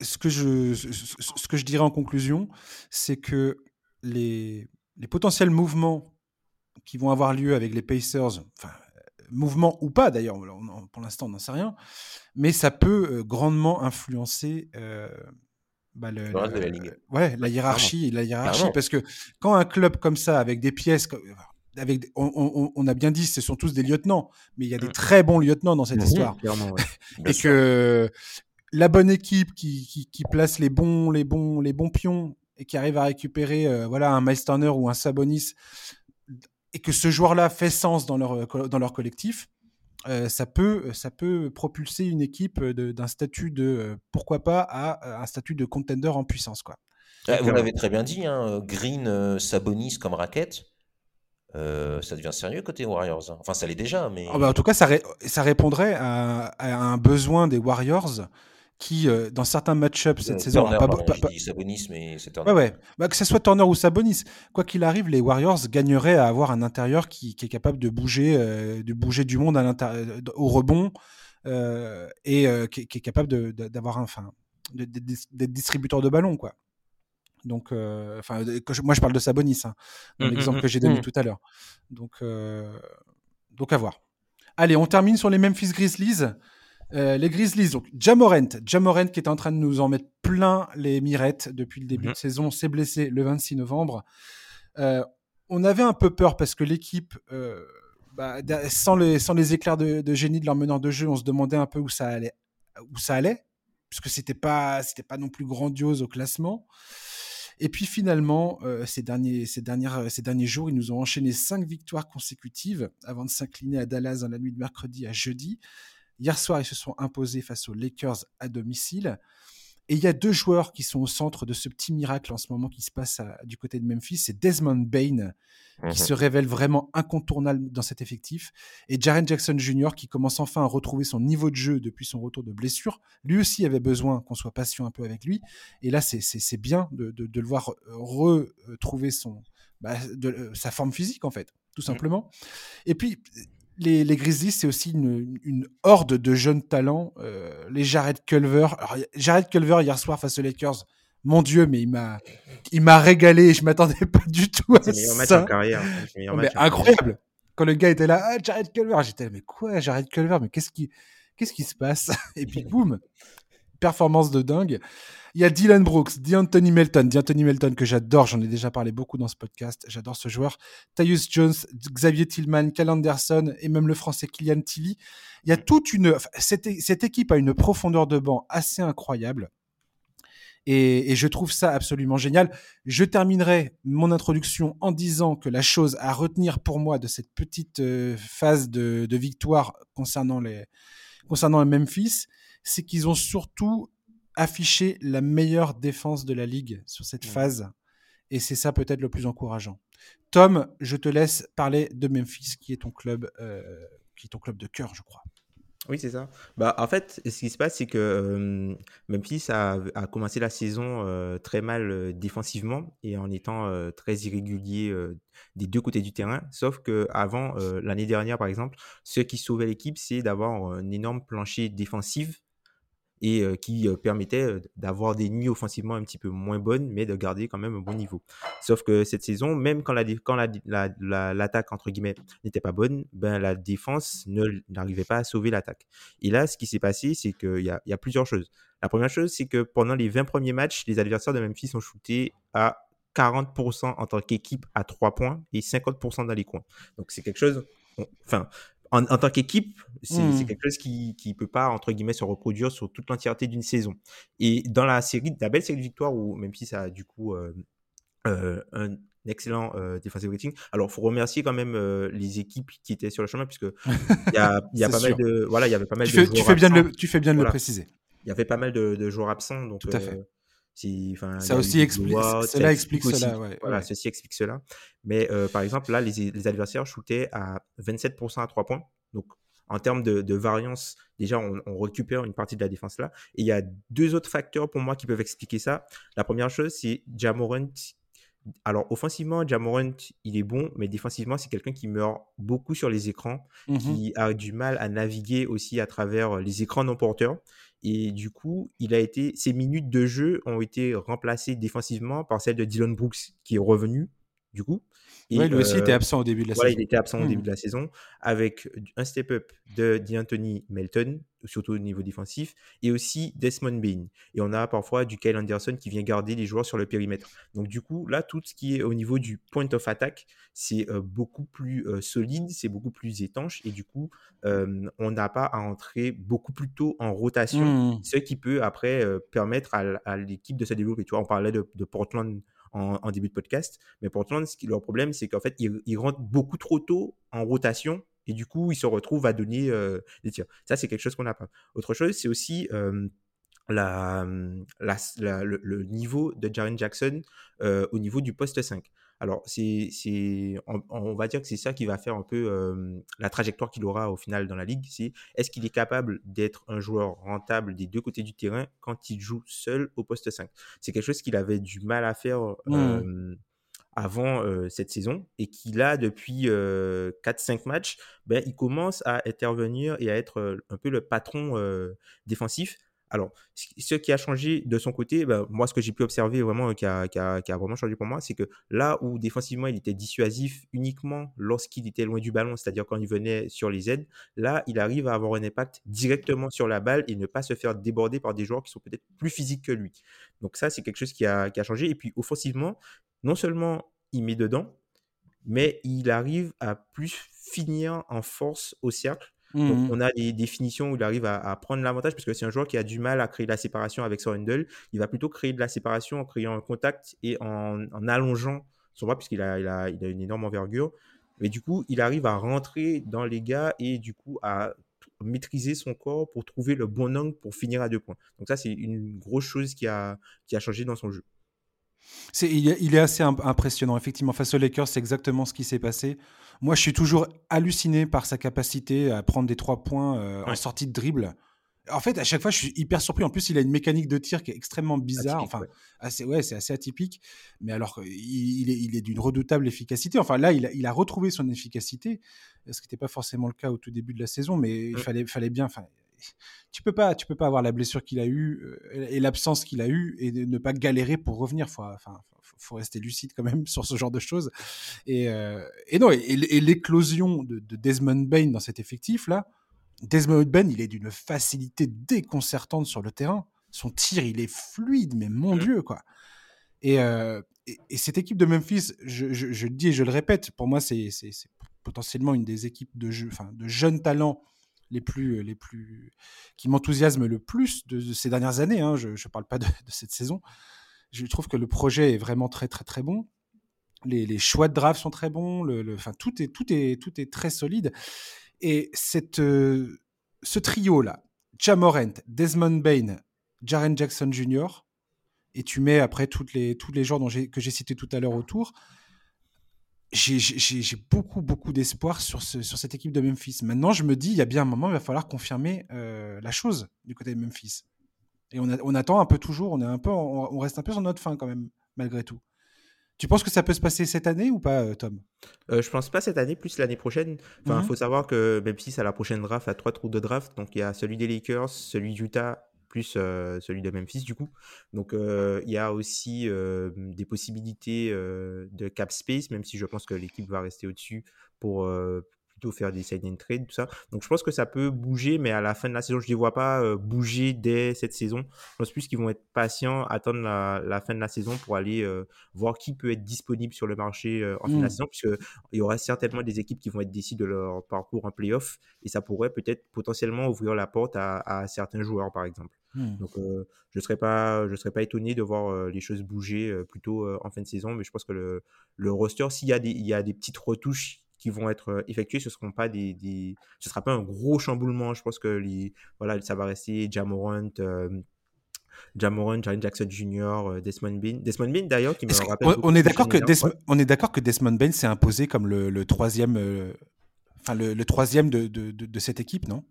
ce que je, ce que je dirais en conclusion, c'est que les, potentiels mouvements qui vont avoir lieu avec les Pacers, enfin, mouvements ou pas d'ailleurs, pour l'instant on n'en sait rien, mais ça peut euh, grandement influencer euh, bah, le, la, ouais, la hiérarchie, la hiérarchie parce que quand un club comme ça, avec des pièces, avec, on, a bien dit, ce sont tous des lieutenants, mais il y a des mmh. très bons lieutenants dans cette mmh. histoire. Et que la bonne équipe qui, qui, place les bons, les bons, les bons pions et qui arrive à récupérer euh, voilà un Miles Turner ou un Sabonis et que ce joueur-là fait sens dans leur euh, dans leur collectif, euh, ça peut ça peut propulser une équipe d'un statut de pourquoi pas à un statut de contender en puissance quoi. vous l'avez très bien dit, hein, Green, Sabonis comme raquette. ça devient sérieux côté Warriors. Hein. Enfin, ça l'est déjà, mais. Ah bah, en tout cas, ça, ça répondrait à, à, un besoin des Warriors qui, euh, dans certains match-ups cette saison, Turner, pas, pas, Sabonis, mais c'est Turner. Ouais, ouais. Bah, que ce soit Turner ou Sabonis, quoi qu'il arrive, les Warriors gagneraient à avoir un intérieur qui, qui est capable de bouger, euh, de bouger du monde à au rebond euh, et qui, qui, est capable d'avoir un, enfin, d'être distributeur de ballon, quoi. Donc, enfin, moi je parle de Sabonis, hein, dans mmh, l'exemple mmh, que j'ai donné mmh. tout à l'heure. Donc, donc à voir. Allez, on termine sur les Memphis Grizzlies. Euh, les Grizzlies, donc Jamorent, Jamorent qui est en train de nous en mettre plein les mirettes depuis le début mhm. de saison, s'est blessé le 26 novembre. Euh, on avait un peu peur parce que l'équipe, euh, bah, sans, les, sans les éclairs de, génie de leur meneur de jeu, on se demandait un peu où ça allait, où ça allait, puisque c'était pas, c'était pas non plus grandiose au classement. Et puis finalement, ces, derniers, ces, dernières, ces derniers jours, ils nous ont enchaîné cinq victoires consécutives avant de s'incliner à Dallas dans la nuit de mercredi à jeudi. Hier soir, ils se sont imposés face aux Lakers à domicile. Et il y a deux joueurs qui sont au centre de ce petit miracle en ce moment qui se passe du côté de Memphis. C'est Desmond Bain, qui mhm. se révèle vraiment incontournable dans cet effectif, et Jaren Jackson Jr., qui commence enfin à retrouver son niveau de jeu depuis son retour de blessure. Lui aussi avait besoin qu'on soit patient un peu avec lui. Et là, c'est bien de, le voir retrouver son, bah, de, sa forme physique, en fait, tout mhm. simplement. Et puis, les, Grizzlies, c'est aussi une, horde de jeunes talents. Euh, les Jared Culver. Jared Culver, hier soir, face aux Lakers, mon Dieu, mais il m'a, il m'a régalé. Je m'attendais pas du tout à ça. match en carrière. incroyable. Quand le gars était là, ah, Jared Culver, j'étais là, mais quoi, Jared Culver, mais qu'est-ce qui, qu'est-ce qui se passe? Et puis boum, performance de dingue. Il y a Dylan Brooks, D'Anthony Melton, D'Anthony Melton que j'adore, j'en ai déjà parlé beaucoup dans ce podcast, j'adore ce joueur. Tyus Jones, Xavier Tillman, Cal Anderson et même le français Kylian Tilly. Il y a toute une... Cette, cette équipe a une profondeur de banc assez incroyable. Et, je trouve ça absolument génial. Je terminerai mon introduction en disant que la chose à retenir pour moi de cette petite euh, phase de, victoire concernant les concernant Memphis, c'est qu'ils ont surtout afficher la meilleure défense de la ligue sur cette phase. Et c'est ça peut-être le plus encourageant. Tom, je te laisse parler de Memphis, qui est ton club, euh, qui est ton club de cœur, je crois. Oui, c'est ça. Bah, en fait, ce qui se passe, c'est que euh, Memphis a, a, commencé la saison euh, très mal défensivement et en étant très irrégulier des deux côtés du terrain. Sauf que avant l'année dernière, par exemple, ce qui sauvait l'équipe, c'est d'avoir un énorme plancher défensif et qui permettait d'avoir des nuits offensivement un petit peu moins bonnes, mais de garder quand même un bon niveau. Sauf que cette saison, même quand l'attaque, la, quand la, la, entre guillemets, n'était pas bonne, ben, la défense n'arrivait pas à sauver l'attaque. Et là, ce qui s'est passé, c'est qu'il y a, y a plusieurs choses. La première chose, c'est que pendant les 20 premiers matchs, les adversaires de Memphis ont shooté à 40% en tant qu'équipe à 3 points et 50% dans les coins. Donc c'est quelque chose, enfin, en, tant qu'équipe, c'est mmh. quelque chose qui ne peut pas, entre guillemets, se reproduire sur toute l'entièreté d'une saison. Et dans la série, la belle série de victoires, où même si ça a du coup euh, euh, un excellent euh, defensive rating, alors il faut remercier quand même les équipes qui étaient sur le chemin, puisque il y a, y a pas mal de, voilà, il y avait pas mal tu de fais, tu fais bien de le, tu fais bien de le préciser. Il y avait pas mal de, de joueurs absents, donc. Tout à fait ça aussi explique, cela explique cela. voilà, ceci explique cela. Mais euh, par exemple, là, les, les, adversaires shootaient à 27% à 3 points. Donc, en termes de, de variance, déjà, on, on, récupère une partie de la défense là. Et il y a deux autres facteurs pour moi qui peuvent expliquer ça. La première chose, c'est Jamorant. Alors, offensivement, Jamorant, il est bon, mais défensivement, c'est quelqu'un qui meurt beaucoup sur les écrans, mmh qui a du mal à naviguer aussi à travers les écrans non porteurs. Et du coup, il a été, ses minutes de jeu ont été remplacées défensivement par celles de Dylan Brooks, qui est revenu, du coup. Et, lui aussi était absent au début de la voilà, saison. il était absent au début mmh. de la saison, avec un step-up de D'Anthony Melton, surtout au niveau défensif, et aussi Desmond Bain. Et on a parfois du Kyle Anderson qui vient garder les joueurs sur le périmètre. Donc du coup, là, tout ce qui est au niveau du point of attack, c'est beaucoup plus solide, c'est beaucoup plus étanche, et du coup, on n'a pas à entrer beaucoup plus tôt en rotation, mmh. ce qui peut après permettre à, l'équipe de se développer. Tu vois, on parlait de, de Portland en, début de podcast. Mais qui, leur problème, c'est qu'en fait, ils, rentrent beaucoup trop tôt en rotation et du coup, ils se retrouvent à donner euh, des tirs. Ça, c'est quelque chose qu'on n'a pas. Autre chose, c'est aussi euh, le, niveau de Jaren Jackson euh, au niveau du poste 5. Alors, c'est, c'est, on, va dire que c'est ça qui va faire un peu la trajectoire qu'il aura au final dans la ligue. C'est est-ce qu'il est capable d'être un joueur rentable des deux côtés du terrain quand il joue seul au poste 5 C'est quelque chose qu'il avait du mal à faire mmh. avant cette saison et qu'il a depuis 4-5 matchs. Ben, il commence à intervenir et à être un peu le patron défensif alors, ce qui a changé de son côté, ben, moi, ce que j'ai pu observer vraiment, qui a, qui, a, vraiment changé pour moi, c'est que là où défensivement, il était dissuasif uniquement lorsqu'il était loin du ballon, c'est-à-dire quand il venait sur les aides, là, il arrive à avoir un impact directement sur la balle et ne pas se faire déborder par des joueurs qui sont peut-être plus physiques que lui. Donc ça, c'est quelque chose qui a changé. Et puis, offensivement, non seulement il met dedans, mais il arrive à plus finir en force au cercle donc, mmh on a des définitions où il arrive à, prendre l'avantage parce que c'est un joueur qui a du mal à créer de la séparation avec son handle. Il va plutôt créer de la séparation en créant un contact et en, allongeant son bras puisqu'il a, il a, il a une énorme envergure. Mais du coup, il arrive à rentrer dans les gars et du coup à maîtriser son corps pour trouver le bon angle pour finir à deux points. Donc ça, c'est une grosse chose qui a, qui a changé dans son jeu. C'est, il, est, assez impressionnant. Effectivement, face aux Lakers, c'est exactement ce qui s'est passé. Moi, je suis toujours halluciné par sa capacité à prendre des trois points euh, en sortie de dribble. En fait, à chaque fois, je suis hyper surpris. En plus, il a une mécanique de tir qui est extrêmement bizarre. enfin, assez, ouais, c'est assez atypique. Mais alors, il, est, il est d'une redoutable efficacité. Enfin, là, il a, il a retrouvé son efficacité, ce qui n'était pas forcément le cas au tout début de la saison. Mais il fallait, fallait bien. Enfin, tu peux pas, tu peux pas avoir la blessure qu'il a eue euh, et l'absence qu'il a eue et ne pas galérer pour revenir. Faut, enfin, faut rester lucide quand même sur ce genre de choses. Et, euh, et non, et, l'éclosion de, Desmond Bain dans cet effectif là, Desmond Bain, il est d'une facilité déconcertante sur le terrain. Son tir, il est fluide, mais mon. Dieu, quoi. Euh, et, et, cette équipe de Memphis, je, je, le dis et je le répète, pour moi, c'est potentiellement une des équipes de, jeu, enfin, de jeunes talents les plus, les plus, qui m'enthousiasment le plus de, ces dernières années. Hein. Je ne parle pas de, cette saison. Je trouve que le projet est vraiment très, très, très bon. Les, choix de draft sont très bons. Le, enfin, tout, est, tout, est, tout est très solide. Et cette, euh, ce trio-là, Jamorant, Desmond Bain, Jaren Jackson Jr., et tu mets après toutes les, tous les gens que j'ai cités tout à l'heure autour, j'ai beaucoup, beaucoup d'espoir sur, ce, sur cette équipe de Memphis. Maintenant, je me dis, il y a bien un moment, il va falloir confirmer euh, la chose du côté de Memphis. Et on, on, attend un peu toujours, on, est un peu, on, reste un peu sur notre fin quand même, malgré tout. Tu penses que ça peut se passer cette année ou pas, euh, Tom? Euh, Je pense pas cette année, plus l'année prochaine. Enfin, il mmh faut savoir que Memphis a la prochaine draft, a trois trous de draft. Donc, il y a celui des Lakers, celui d'Utah plus celui de Memphis du coup. Donc il y a aussi des possibilités de cap space, même si je pense que l'équipe va rester au-dessus pour plutôt faire des sign and trade, tout ça. Donc je pense que ça peut bouger, mais à la fin de la saison, je ne les vois pas bouger dès cette saison. Je pense plus qu'ils vont être patients, attendre la, fin de la saison pour aller euh, voir qui peut être disponible sur le marché en fin de la mmh. saison, puisqu'il y aura certainement des équipes qui vont être décidées de leur parcours en playoff, et ça pourrait peut-être potentiellement ouvrir la porte à, certains joueurs, par exemple. Mmh. Donc je ne serais, pas, je serais pas étonné de voir les choses bouger plutôt en fin de saison, mais je pense que le, le roster, s'il y, a des, il y a des petites retouches qui vont être effectuées, ce seront pas des, des, ce sera pas un gros chamboulement. Je pense que les, voilà, ça va rester Jamorant, Jamorant, Jaren Jackson Jr., Desmond Bain. Desmond Bain d'ailleurs qui me rappelle. On, est d'accord que Desmond, on est d'accord que Desmond Bain s'est imposé comme le, le troisième, euh, le, le, troisième de, de, de, cette équipe, non?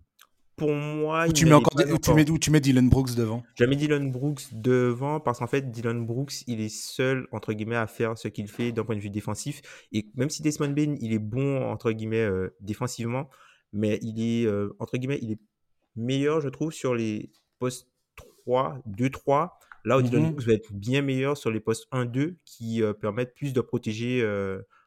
Pour moi. tu mets encore, tu mets, tu mets Dylan Brooks devant Je mets Dylan Brooks devant parce qu'en fait, Dylan Brooks, il est seul, entre guillemets, à faire ce qu'il fait d'un point de vue défensif. Et même si Desmond Bain, il est bon, entre guillemets, euh, défensivement, mais il est, euh, entre guillemets, il est meilleur, je trouve, sur les postes 3, 2-3. Là où Dylan mhm. Brooks va être bien meilleur sur les postes 1-2 qui euh, permettent plus de protéger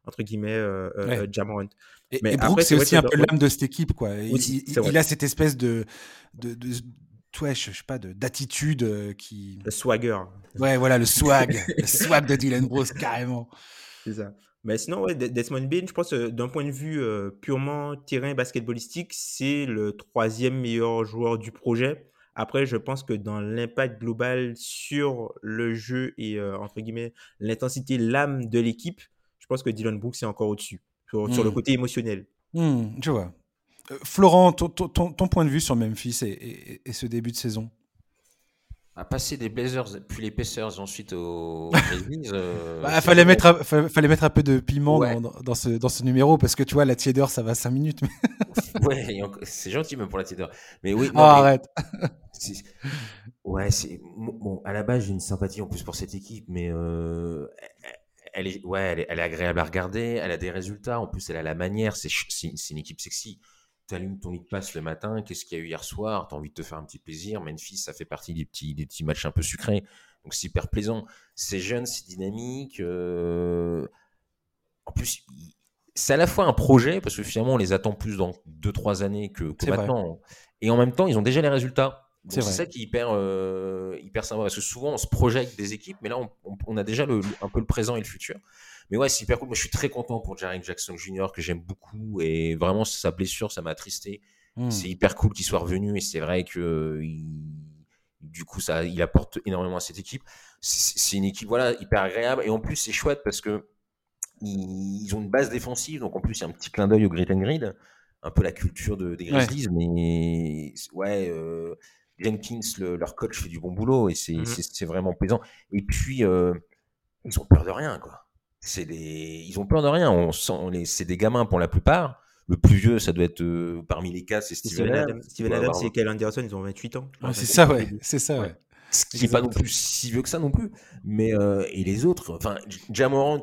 entre guillemets, euh, euh, Jamorant. Et, mais Brooks, c'est aussi un peu l'âme de cette équipe, quoi. il, a cette espèce de, de, de ouais, je, sais pas, d'attitude euh, qui. Le swagger. Ouais, voilà, le swag, le swag de Dylan Brooks, carrément. C'est ça. Mais sinon, ouais, Desmond Bain, je pense, d'un point de vue purement terrain basketballistique, c'est le troisième meilleur joueur du projet. Après, je pense que dans l'impact global sur le jeu et, entre guillemets, l'intensité, l'âme de l'équipe, je pense que Dylan Brooks est encore au-dessus, sur, le hmm. côté émotionnel. Hmm, je vois. Euh, Florent, ton, point de vue sur Memphis et, ce début de saison? À passer des Blazers, puis les Pacers, ensuite aux Grizzlies. Euh, bah, fallait, mettre un, fallait mettre un peu de piment dans, ce, dans ce numéro, parce que tu vois, la tiédeur, ça va 5 minutes. ouais, c'est gentil même pour la tiédeur. Mais oui. Oh, arrête. Ouais, c'est bon. À la base, j'ai une sympathie en plus pour cette équipe, mais euh, elle est, ouais, elle est, agréable à regarder, elle a des résultats, en plus elle a la manière, c'est, une équipe sexy. Tu allumes ton lit de passe le matin, qu'est-ce qu'il y a eu hier soir, tu as envie de te faire un petit plaisir. Memphis, ça fait partie des petits, des petits matchs un peu sucrés, donc c'est hyper plaisant. C'est jeune, c'est dynamique. Euh, en plus, c'est à la fois un projet, parce que finalement on les attend plus dans 2-3 années que, que maintenant. Et en même temps, ils ont déjà les résultats. C'est ça qui est hyper, euh, hyper sympa parce que souvent on se projette des équipes, mais là on, a déjà le, un peu le présent et le futur. Mais ouais, c'est hyper cool. Moi je suis très content pour Jaren Jackson Jr. que j'aime beaucoup et vraiment sa blessure ça m'a attristé. Hmm. C'est hyper cool qu'il soit revenu et c'est vrai que du coup ça, il apporte énormément à cette équipe. C'est une équipe voilà hyper agréable et en plus c'est chouette parce que ils, ont une base défensive donc en plus il y a un petit clin d'œil au Grit and Grid, un peu la culture de, des Grizzlies, mais ouais. Euh, Jenkins, leur coach, fait du bon boulot et c'est mmh vraiment plaisant. Et puis, euh, ils ont peur de rien, quoi. C'est des... Ils ont peur de rien. On sent, c'est des gamins pour la plupart. Le plus vieux, ça doit être euh, parmi les quatre, c'est Steven, Adams. Steven Adams et Kyle Anderson, ils ont 28 ans. c'est ça, ouais. C'est ça, ouais. Ce qui n'est pas non plus si vieux que ça non plus. Mais, euh, et les autres, enfin, Jamorant,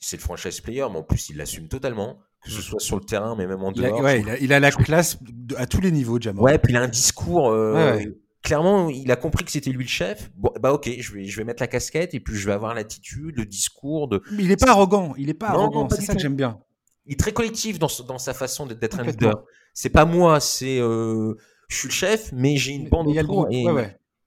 c'est le franchise player, mais en plus, il l'assume totalement que ce soit sur le terrain, mais même en dehors. Il a, la classe à tous les niveaux, Jamal. Ouais, puis il a un discours. Euh, clairement, il a compris que c'était lui le chef. Bon, bah ok, je vais, je vais mettre la casquette et puis je vais avoir l'attitude, le discours de. Mais il n'est pas arrogant. Il est pas arrogant. C'est ça que j'aime bien. Il est très collectif dans, dans sa façon d'être un leader. C'est pas moi, c'est euh, je suis le chef, mais j'ai une bande autour. Et,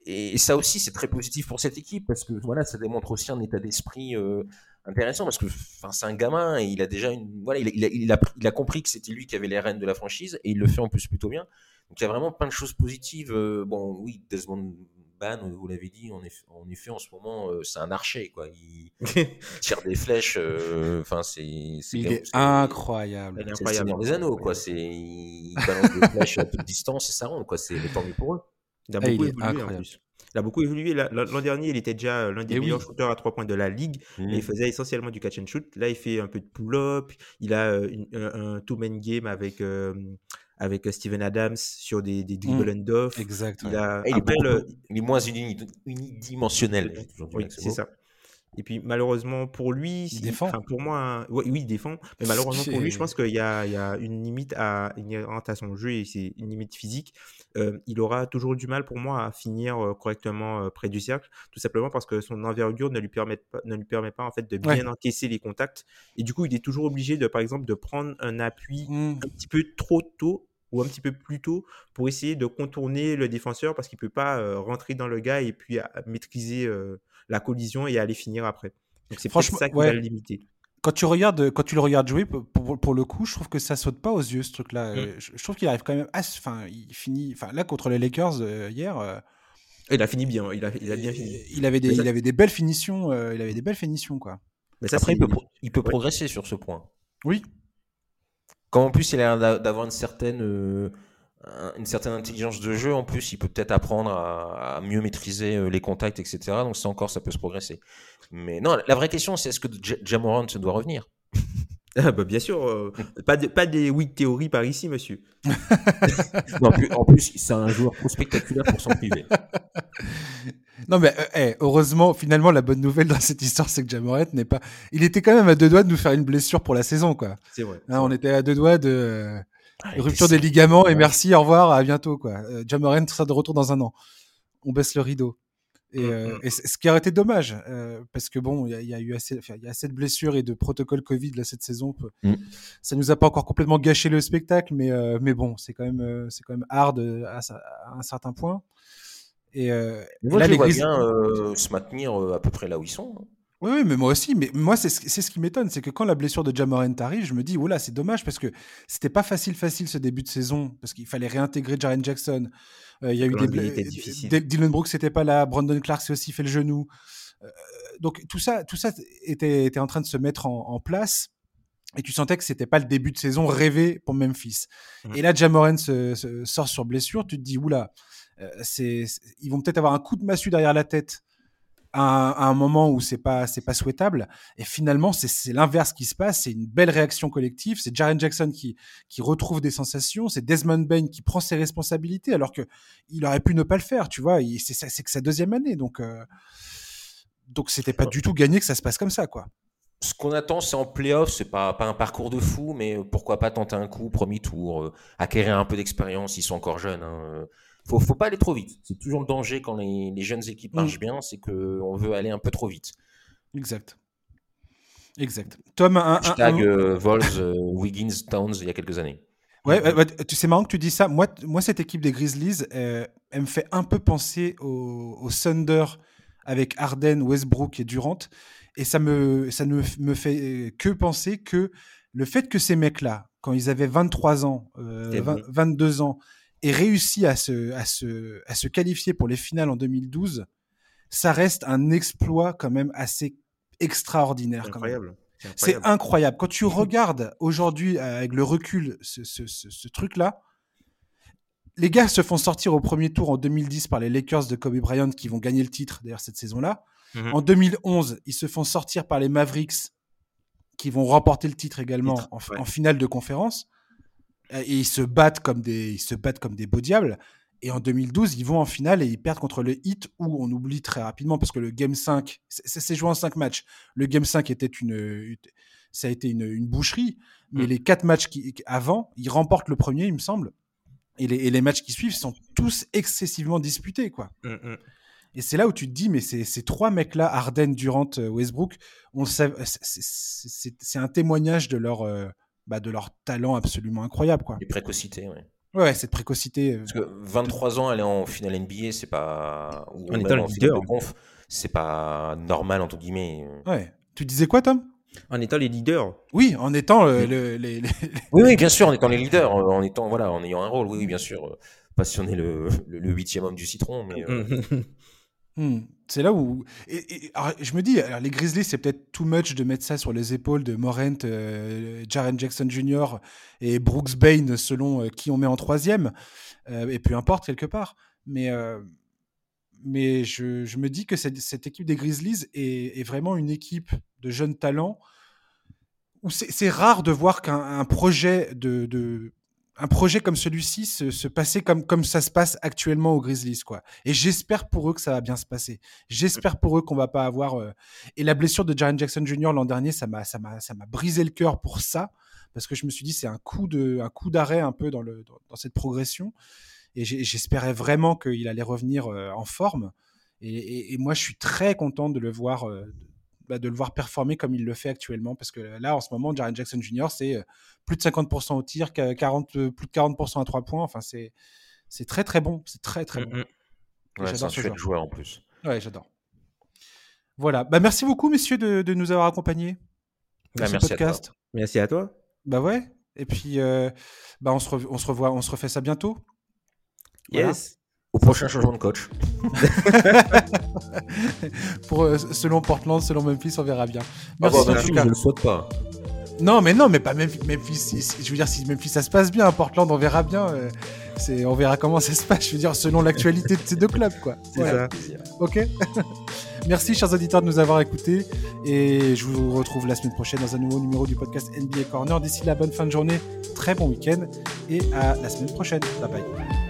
et, ça aussi, c'est très positif pour cette équipe parce que voilà, ça démontre aussi un état d'esprit. Euh, intéressant parce que enfin c'est un gamin et il a déjà une voilà il a, il a, il a, compris que c'était lui qui avait les rênes de la franchise et il le fait en plus plutôt bien. Donc il y a vraiment plein de choses positives euh, bon oui Desmond Ban vous l'avez dit en effet, en effet en ce moment euh, c'est un archer quoi. Il, tire des flèches euh, enfin c'est il est, incroyable. c'est le des anneaux quoi. c'est il balance des flèches à toute distance et ça rentre quoi. C'est tant mieux pour eux. Il a ah, beaucoup évolué en plus il a beaucoup évolué. L'an dernier, il était déjà l'un des eh meilleurs shooters à trois points de la ligue. il mmh. faisait essentiellement du catch and shoot. Là, il fait un peu de pull-up. Il a euh, un, two-man game avec, euh, avec Steven Adams sur des, des dribble mmh. and off. Exact. Il, a, il, est moins unidimensionnel. Oui, c'est ça. Et puis malheureusement pour lui, il défend. pour moi, oui, il défend. Mais malheureusement pour lui, je pense qu'il y, y a, une limite à, à son jeu et c'est une limite physique. Euh, il aura toujours du mal pour moi à finir correctement près du cercle, tout simplement parce que son envergure ne lui permet pas, ne lui permet pas en fait de bien encaisser les contacts. Et du coup, il est toujours obligé de, par exemple, de prendre un appui mmh. un petit peu trop tôt ou un petit peu plus tôt pour essayer de contourner le défenseur parce qu'il peut pas rentrer dans le gars et puis maîtriser la collision et aller finir après. Donc c'est franchement ça qui va le limiter. Quand tu, regardes, quand tu le regardes jouer, pour, pour, le coup, je trouve que ça saute pas aux yeux, ce truc-là. Mm. Je, trouve qu'il arrive quand même. Enfin, il finit. Enfin, là, contre les Lakers, euh, hier. Euh, il a fini bien. Il a, il a bien fini. Il avait des, il avait des belles finitions. Euh, il avait des belles finitions, quoi. Mais ça, Après, il peut, il peut progresser sur ce point. Oui. Quand en plus, il a l'air d'avoir une certaine une certaine intelligence de jeu. En plus, il peut peut-être apprendre à, mieux maîtriser euh, les contacts, etc. Donc, ça encore, ça peut se progresser. Mais non, la vraie question, c'est est-ce que Jamorant doit revenir? Ah, bah, bien sûr, euh, pas, de, pas des oui théories par ici, monsieur. en plus, c'est un joueur trop spectaculaire pour son privé. Non, mais euh, heureusement, finalement, la bonne nouvelle dans cette histoire, c'est que Jamorant n'est pas. Il était quand même à deux doigts de nous faire une blessure pour la saison, quoi. C'est vrai. Hein, on était à deux doigts de. Ah, rupture des ligaments et merci, au revoir, à bientôt quoi. Euh, Jamorant sera de retour dans un an. On baisse le rideau. Et, mm, euh, mm. ce qui aurait été dommage, euh, parce que bon, il y, a eu assez, il y a assez de blessures et de protocoles Covid là cette saison. Mm. Ça nous a pas encore complètement gâché le spectacle, mais mais bon, c'est quand même c'est quand même hard à, un certain point. Et, là, les bien se maintenir à peu près là où ils sont. Oui, mais moi aussi. Mais moi, c'est ce qui m'étonne, c'est que quand la blessure de Jamorant arrive, je me dis, oula, c'est dommage parce que c'était pas facile, facile ce début de saison parce qu'il fallait réintégrer Jaren Jackson. Euh, il y a eu des Dylan Brooks n'était pas là, Brandon Clark s'est aussi fait le genou. Euh, donc tout ça, tout ça était, était en train de se mettre en, place. Et tu sentais que c'était pas le début de saison rêvé pour Memphis. Mmh. Et là, Jamorant se, sort sur blessure. Tu te dis, oula, euh, c'est, ils vont peut-être avoir un coup de massue derrière la tête à un, moment où c'est pas c'est pas souhaitable. Et finalement c'est l'inverse qui se passe. C'est une belle réaction collective. C'est Jaren Jackson qui qui retrouve des sensations. C'est Desmond Bain qui prend ses responsabilités alors que il aurait pu ne pas le faire tu vois. C'est c'est que sa deuxième année. Donc euh, donc c'était pas du tout gagné que ça se passe comme ça quoi. Ce qu'on attend, c'est en playoff, c'est pas, pas un parcours de fou, mais pourquoi pas tenter un coup, premier tour, euh, acquérir un peu d'expérience, ils sont encore jeunes. Hein, faut, faut pas aller trop vite. C'est toujours le danger quand les, jeunes équipes mm. marchent bien, c'est qu'on veut aller un peu trop vite. Exact. Exact. Tom, un. Hashtag euh, Vols, euh, Wiggins, Towns, il y a quelques années. Ouais, c'est marrant que tu dis ça. Moi, moi cette équipe des Grizzlies, euh, elle me fait un peu penser au, Thunder avec Harden, Westbrook et Durant. Et ça, me, ça ne me fait que penser que le fait que ces mecs-là, quand ils avaient 23 ans, 22 ans, et réussi à se, à, se, à se qualifier pour les finales en 2012, ça reste un exploit quand même assez extraordinaire. Incroyable. C'est incroyable. Quand tu regardes aujourd'hui avec le recul ce, ce, ce, truc-là, les gars se font sortir au premier tour en 2010 par les Lakers de Kobe Bryant qui vont gagner le titre d'ailleurs cette saison-là. Mhm. En 2011, ils se font sortir par les Mavericks qui vont remporter le titre également en, en, finale de conférence. Euh, et ils se battent comme des, ils se battent comme des beaux diables. Et en 2012, ils vont en finale et ils perdent contre le Heat, où on oublie très rapidement, parce que le Game 5, c'est joué en 5 matchs. Le Game 5 était une, ça a été une, une boucherie, mais mm. les 4 matchs qui, avant, ils remportent le premier, il me semble. Et les, et les matchs qui suivent sont tous excessivement disputés, quoi. Mm, mm. Et c'est là où tu te dis, mais ces trois mecs-là, Arden, Durant, euh, Westbrook, on c'est un témoignage de leur, euh, bah, de leur talent absolument incroyable. Quoi. Et précocité, oui. Ouais, cette précocité. Euh, Parce que 23 ans, aller en finale NBA, c'est pas. Ou On est dans le leader. C'est pas normal, entre guillemets. Ouais. Tu disais quoi, Tom? En étant les leaders. Oui, en étant euh, le, les, Oui, oui, bien sûr, en étant les leaders, en étant voilà, en ayant un rôle. Oui, oui bien sûr. Pas si on est le huitième homme du citron, mais. Euh, Hmm. C'est là où. Je me dis, alors, les Grizzlies, c'est peut-être too much de mettre ça sur les épaules de Morent, euh, Jaren Jackson Jr. et Brooks Bain, selon euh, qui on met en troisième. Euh, et peu importe, quelque part. Mais, mais je, me dis que cette, cette équipe des Grizzlies est, vraiment une équipe de jeunes talents où c'est rare de voir qu'un projet de un projet comme celui-ci se, passer comme, comme ça se passe actuellement aux Grizzlies, quoi. Et j'espère pour eux que ça va bien se passer. J'espère pour eux qu'on va pas avoir. Euh, et la blessure de Jaren Jackson Jr. l'an dernier, ça m'a, brisé le cœur pour ça, parce que je me suis dit c'est un coup de, un d'arrêt un peu dans le, dans, cette progression. Et j'espérais vraiment qu'il allait revenir euh, en forme. Et, moi, je suis très content de le voir. Euh, bah, de le voir performer comme il le fait actuellement. Parce que là, en ce moment, Jaren Jackson Jr., c'est plus de 50% au tir, 40, plus de 40% à 3 points. Enfin, c'est, c'est très très bon. C'est très très bon. c'est un chouette joueur en plus. Ouais, j'adore. Voilà. Bah, merci beaucoup, messieurs, de, de nous avoir accompagnés. Bah, merci podcast. À toi. Merci à toi. Bah ouais. Et puis, euh, bah on, se on se revoit, on se refait ça bientôt. Yes. Au prochain changement de coach. Pour, euh, selon Portland, selon Memphis, on verra bien. Ah Merci bah. Je le souhaite pas. Non, mais non, mais pas Memphis. je veux dire, si Memphis ça se passe bien, à Portland, on verra bien. Euh, c'est, on verra comment ça se passe. Je veux dire, selon l'actualité de ces deux clubs, quoi. C'est ça. Ok. Merci, chers auditeurs, de nous avoir écoutés. Et je vous retrouve la semaine prochaine dans un nouveau numéro du podcast NBA Corner. D'ici la bonne fin de journée, très bon week-end. Et à la semaine prochaine. Bye bye.